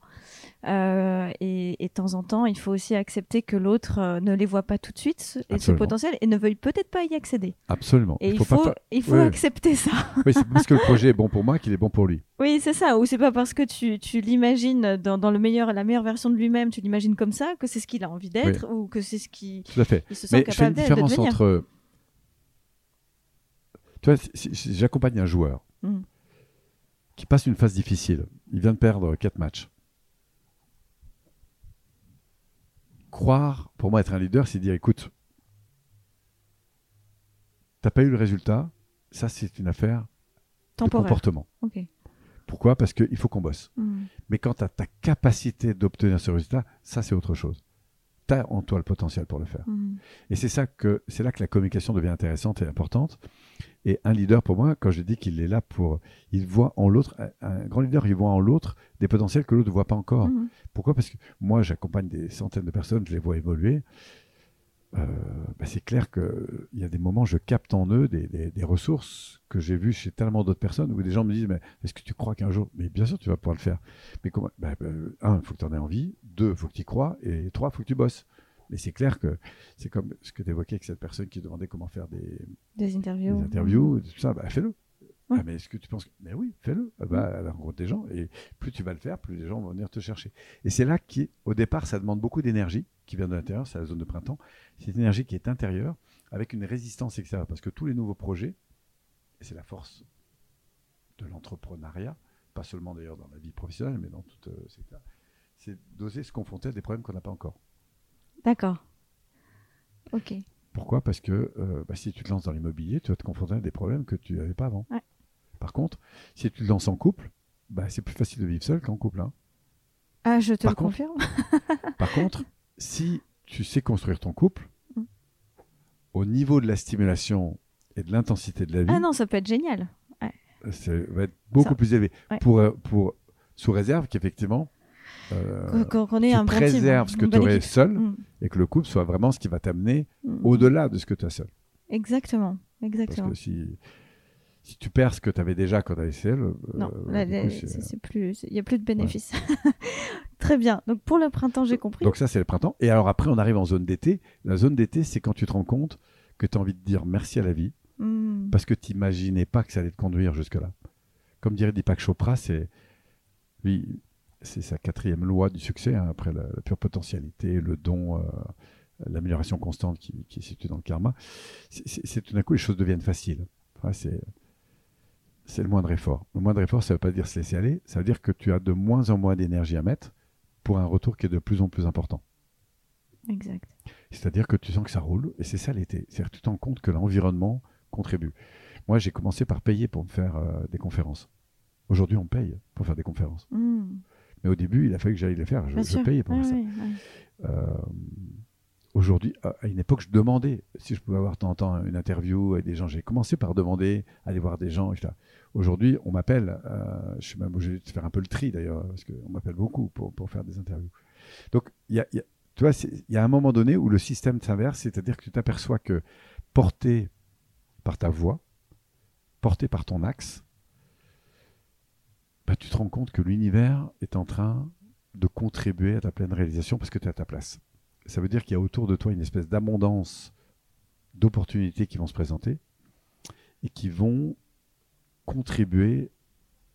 Euh, et, et de temps en temps, il faut aussi accepter que l'autre euh, ne les voit pas tout de suite, ce- et ce potentiel, et ne veuille peut-être pas y accéder. Absolument. Et il faut, il accepter ça. Oui, c'est parce que le projet est bon pour moi qu'il est bon pour lui. Oui, c'est ça. Ou c'est pas parce que tu, tu l'imagines dans, dans le meilleur, la meilleure version de lui-même, tu l'imagines comme ça, que c'est ce qu'il a envie d'être, ou que c'est ce qui Tout à fait. il se sent Mais je fais une capable de différence entre. Tu vois, si- si- si j'accompagne un joueur Mm. Qui passe une phase difficile. Il vient de perdre quatre matchs. Croire, pour moi, être un leader, c'est dire écoute, t'as pas eu le résultat, ça, c'est une affaire de comportement. Pourquoi? Parce qu'il faut qu'on bosse. Mm. Mais quand tu as ta capacité d'obtenir ce résultat, ça, c'est autre chose. Tu as en toi le potentiel pour le faire. Mm. Et c'est ça que c'est là que la communication devient intéressante et importante. Et un leader, pour moi, quand je dis qu'il est là pour, il voit en l'autre, un- grand leader, il voit en l'autre des potentiels que l'autre ne voit pas encore. Mm. Pourquoi? Parce que moi, j'accompagne des centaines de personnes, je les vois évoluer. Euh, bah, c'est clair qu'il y a des moments, je capte en eux des, des- des ressources que j'ai vues chez tellement d'autres personnes où des gens me disent Mais est-ce que tu crois qu'un jour Mais bien sûr, tu vas pouvoir le faire. Mais comment bah, bah, Un, il faut que tu en aies envie. Deux, il faut que tu y crois. Et trois, il faut que tu bosses. Mais c'est clair que c'est comme ce que tu évoquais avec cette personne qui demandait comment faire des, Des interviews. des interviews, tout ça, bah, fais-le. Ouais. Ah, mais est-ce que tu penses que... Mais oui, fais-le. Ah, bah, à la rencontre des gens. Et plus tu vas le faire, plus les gens vont venir te chercher. Et c'est là qui, au départ, ça demande beaucoup d'énergie qui vient de l'intérieur, c'est la zone de printemps. C'est une énergie qui est intérieure avec une résistance extérieure. Parce que tous les nouveaux projets, et c'est la force de l'entrepreneuriat, pas seulement d'ailleurs dans la vie professionnelle, mais dans tout euh, secteur, c'est d'oser se confronter à des problèmes qu'on n'a pas encore. D'accord. Ok. Pourquoi? Parce que euh, bah, si tu te lances dans l'immobilier, tu vas te confronter à des problèmes que tu n'avais pas avant. Ouais. Par contre, si tu te lances en couple, bah, c'est plus facile de vivre seul qu'en couple. hein. Ah, je te Par le contre- confirme. Par contre, si tu sais construire ton couple, Mm. au niveau de la stimulation et de l'intensité de la vie, Ah non, ça peut être génial. ça va être beaucoup Ça- plus élevé. ouais. Pour, euh, pour, sous réserve qu'effectivement, euh, Qu'on- ait tu un préserves hein, ce que tu aurais seul Mm. et que le couple soit vraiment ce qui va t'amener Mm. au-delà de ce que tu as seul. Exactement. Parce Exactement. que si, si tu perds ce que tu avais déjà quand tu avais euh, Non, euh, c'est plus, il y a plus de bénéfices. Très bien. Donc pour le printemps, j'ai compris. Donc ça, c'est le printemps. Et alors après, on arrive en zone d'été. La zone d'été, c'est quand tu te rends compte que tu as envie de dire merci à la vie Hmm. parce que tu n'imaginais pas que ça allait te conduire jusque-là. Comme dirait Deepak Chopra, c'est lui, c'est sa quatrième loi du succès, hein, après la, la pure potentialité, le don, euh, l'amélioration constante qui, qui est située dans le karma. C'est- tout d'un coup les choses deviennent faciles. Enfin, c'est c'est le moindre effort. Le moindre effort, ça ne veut pas dire se laisser aller, ça veut dire que tu as de moins en moins d'énergie à mettre pour un retour qui est de plus en plus important. Exact. C'est-à-dire que tu sens que ça roule, et c'est ça l'été. C'est-à-dire que tu te rends compte que l'environnement contribue. Moi, j'ai commencé par payer pour me faire euh, des conférences. Aujourd'hui, on paye pour faire des conférences. Hmm. Mais au début, il a fallu que j'aille les faire. Je, payais pour ça. Euh, Aujourd'hui, à une époque, je demandais si je pouvais avoir de temps en temps une interview avec des gens. J'ai commencé par demander, aller voir des gens. Aujourd'hui, on m'appelle. euh, je suis même obligé de faire un peu le tri d'ailleurs, parce qu'on m'appelle beaucoup pour, pour faire des interviews. Donc, y a, tu vois, il y a un moment donné où le système s'inverse, c'est-à-dire que tu t'aperçois que porté par ta voix, porté par ton axe, bah, tu te rends compte que l'univers est en train de contribuer à ta pleine réalisation parce que tu es à ta place. Ça veut dire qu'il y a autour de toi une espèce d'abondance d'opportunités qui vont se présenter et qui vont contribuer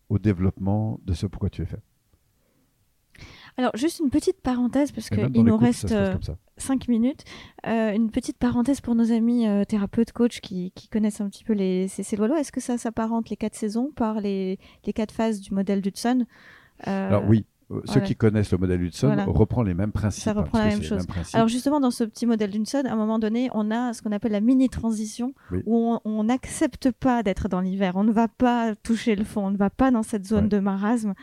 au développement de ce pourquoi tu es fait. Alors, juste une petite parenthèse, parce qu'il nous couples, reste ça euh, comme ça. 5 minutes. Euh, une petite parenthèse pour nos amis euh, thérapeutes, coachs qui, qui connaissent un petit peu les, ces, ces. Est-ce que ça s'apparente les quatre saisons par les, les quatre phases du modèle d'Hudson? Euh, Alors oui, euh, ceux qui connaissent le modèle Hudson Voilà. reprend les mêmes principes. Ça hein, reprend la même chose. Alors justement, dans ce petit modèle d'Hudson, à un moment donné, on a ce qu'on appelle la mini-transition, Oui. où on- n'accepte pas d'être dans l'hiver. On ne va pas toucher le fond, on ne va pas dans cette zone Ouais. de marasme,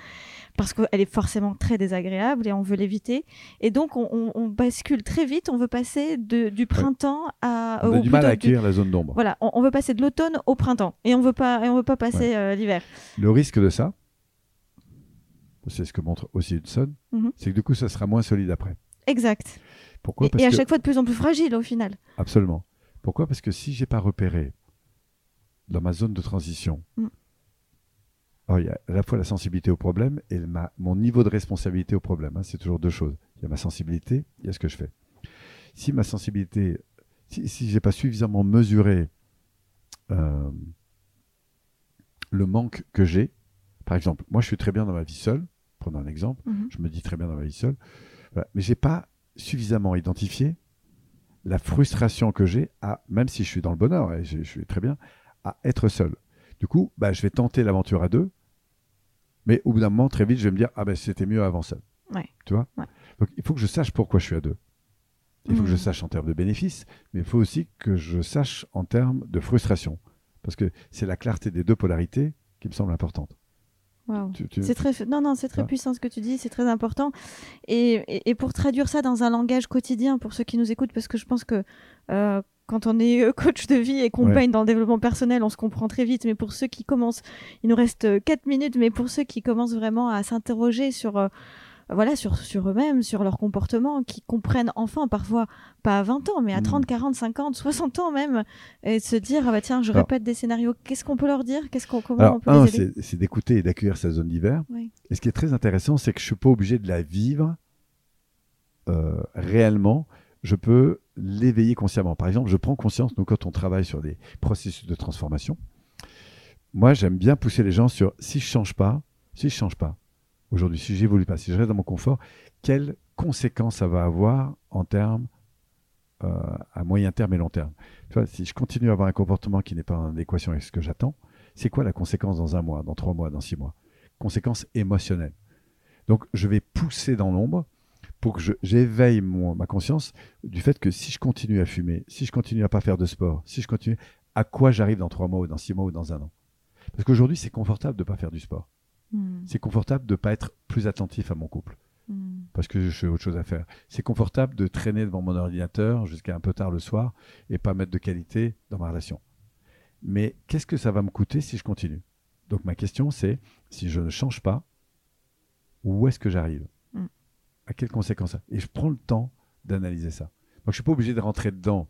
parce qu'elle est forcément très désagréable et on veut l'éviter. Et donc, on, on- on bascule très vite, on veut passer de- du printemps à... on a du mal à accueillir la zone d'ombre. Voilà, on, on veut passer de l'automne au printemps, et on veut pas, et on veut pas passer euh, l'hiver. Le risque de ça, c'est ce que montre aussi Hudson, Mhm. c'est que du coup, ça sera moins solide après. Exact. Pourquoi Et, Parce et à que chaque fois de plus en plus fragile au final. Absolument. Pourquoi Parce que si j'ai pas repéré dans ma zone de transition, Mm. alors, il y a à la fois la sensibilité au problème et ma- mon niveau de responsabilité au problème. hein, c'est toujours deux choses. Il y a ma sensibilité, il y a ce que je fais. Si ma sensibilité, si, si j'ai pas suffisamment mesuré euh, le manque que j'ai, par exemple, moi je suis très bien dans ma vie seule, prenons un exemple, Mhm. je me dis très bien dans ma vie seule, voilà, mais j'ai pas suffisamment identifié la frustration que j'ai à, même si je suis dans le bonheur et je, je suis très bien, à être seul. Du coup, bah, je vais tenter l'aventure à deux, mais au bout d'un moment, très vite, je vais me dire, ah ben c'était mieux avant seul. Ouais. Tu vois? Ouais. Donc il faut que je sache pourquoi je suis à deux. Il faut que je Mhm. sache en termes de bénéfices, mais il faut aussi que je sache en termes de frustration. Parce que c'est la clarté des deux polarités qui me semble importante. Tu- tu- C'est très, non, non, c'est très Ah. puissant ce que tu dis, c'est très important. Et, et- et pour traduire ça dans un langage quotidien, pour ceux qui nous écoutent, parce que je pense que euh, quand on est euh, coach de vie et qu'on Ouais. baigne dans le développement personnel, on se comprend très vite. Mais pour ceux qui commencent, il nous reste 4 minutes, mais pour ceux qui commencent vraiment à s'interroger sur, euh, voilà, sur, sur eux-mêmes, sur leur comportement, qui comprennent enfin, parfois pas à 20 ans, mais à Mhm. 30, 40, 50, 60 ans même, et de se dire, ah bah tiens, je Alors- répète des scénarios, qu'est-ce qu'on peut leur dire? Qu'est-ce qu'on, Comment Alors, on peut un, les aider c'est d'écouter et d'accueillir sa zone d'hiver. Oui. Et ce qui est très intéressant, c'est que je suis pas obligé de la vivre euh, réellement. Je peux l'éveiller consciemment. Par exemple, je prends conscience, nous, quand on travaille sur des processus de transformation, moi, j'aime bien pousser les gens sur si je change pas, si je change pas aujourd'hui, si j'évolue pas, si je reste dans mon confort, quelles conséquences ça va avoir en termes euh, à moyen terme et long terme? Si je continue à avoir un comportement qui n'est pas en adéquation avec ce que j'attends, c'est quoi la conséquence dans un mois, dans trois mois, dans six mois? Conséquence émotionnelle. Donc, je vais pousser dans l'ombre pour que j'éveille ma conscience du fait que si je continue à fumer, si je continue à pas faire de sport, si je continue, à quoi j'arrive dans trois mois ou dans six mois ou dans un an? Parce qu'aujourd'hui, c'est confortable de ne pas faire du sport. Hmm. C'est confortable de ne pas être plus attentif à mon couple Hmm. parce que j'ai autre chose à faire. C'est confortable de traîner devant mon ordinateur jusqu'à un peu tard le soir et pas mettre de qualité dans ma relation. Mais qu'est-ce que ça va me coûter si je continue? Donc ma question c'est, si je ne change pas, où est-ce que j'arrive? Mm. À quelles conséquences? Ça Et je prends le temps d'analyser ça. Donc je suis pas obligé de rentrer dedans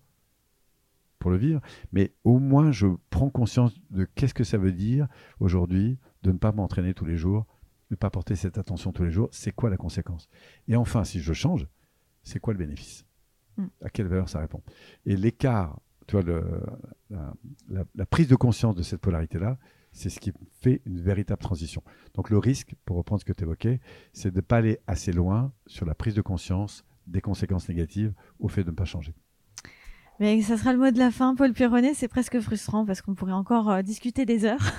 pour le vivre, mais au moins je prends conscience de qu'est-ce que ça veut dire aujourd'hui de ne pas m'entraîner tous les jours ne pas porter cette attention tous les jours, c'est quoi la conséquence? Et enfin, si je change, c'est quoi le bénéfice? Mm. À quelle valeur ça répond? Et l'écart, tu vois, le, la, la- la prise de conscience de cette polarité-là, c'est ce qui fait une véritable transition. Donc le risque, pour reprendre ce que tu évoquais, c'est de ne pas aller assez loin sur la prise de conscience des conséquences négatives au fait de ne pas changer. Mais ça sera le mot de la fin, Paul Pironnet. C'est presque frustrant parce qu'on pourrait encore euh, discuter des heures.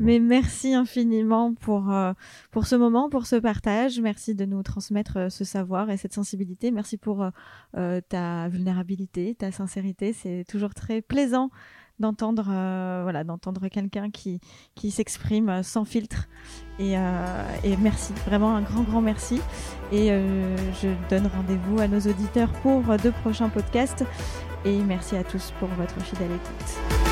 Mais merci infiniment pour, euh, pour ce moment, pour ce partage. Merci de nous transmettre euh, ce savoir et cette sensibilité. Merci pour ta vulnérabilité, ta sincérité. C'est toujours très plaisant d'entendre euh, voilà, d'entendre quelqu'un qui, s'exprime euh, sans filtre. Et, euh, et merci, vraiment un grand, grand merci. Et je donne rendez-vous à nos auditeurs pour euh, de prochains podcasts. Et merci à tous pour votre fidèle écoute.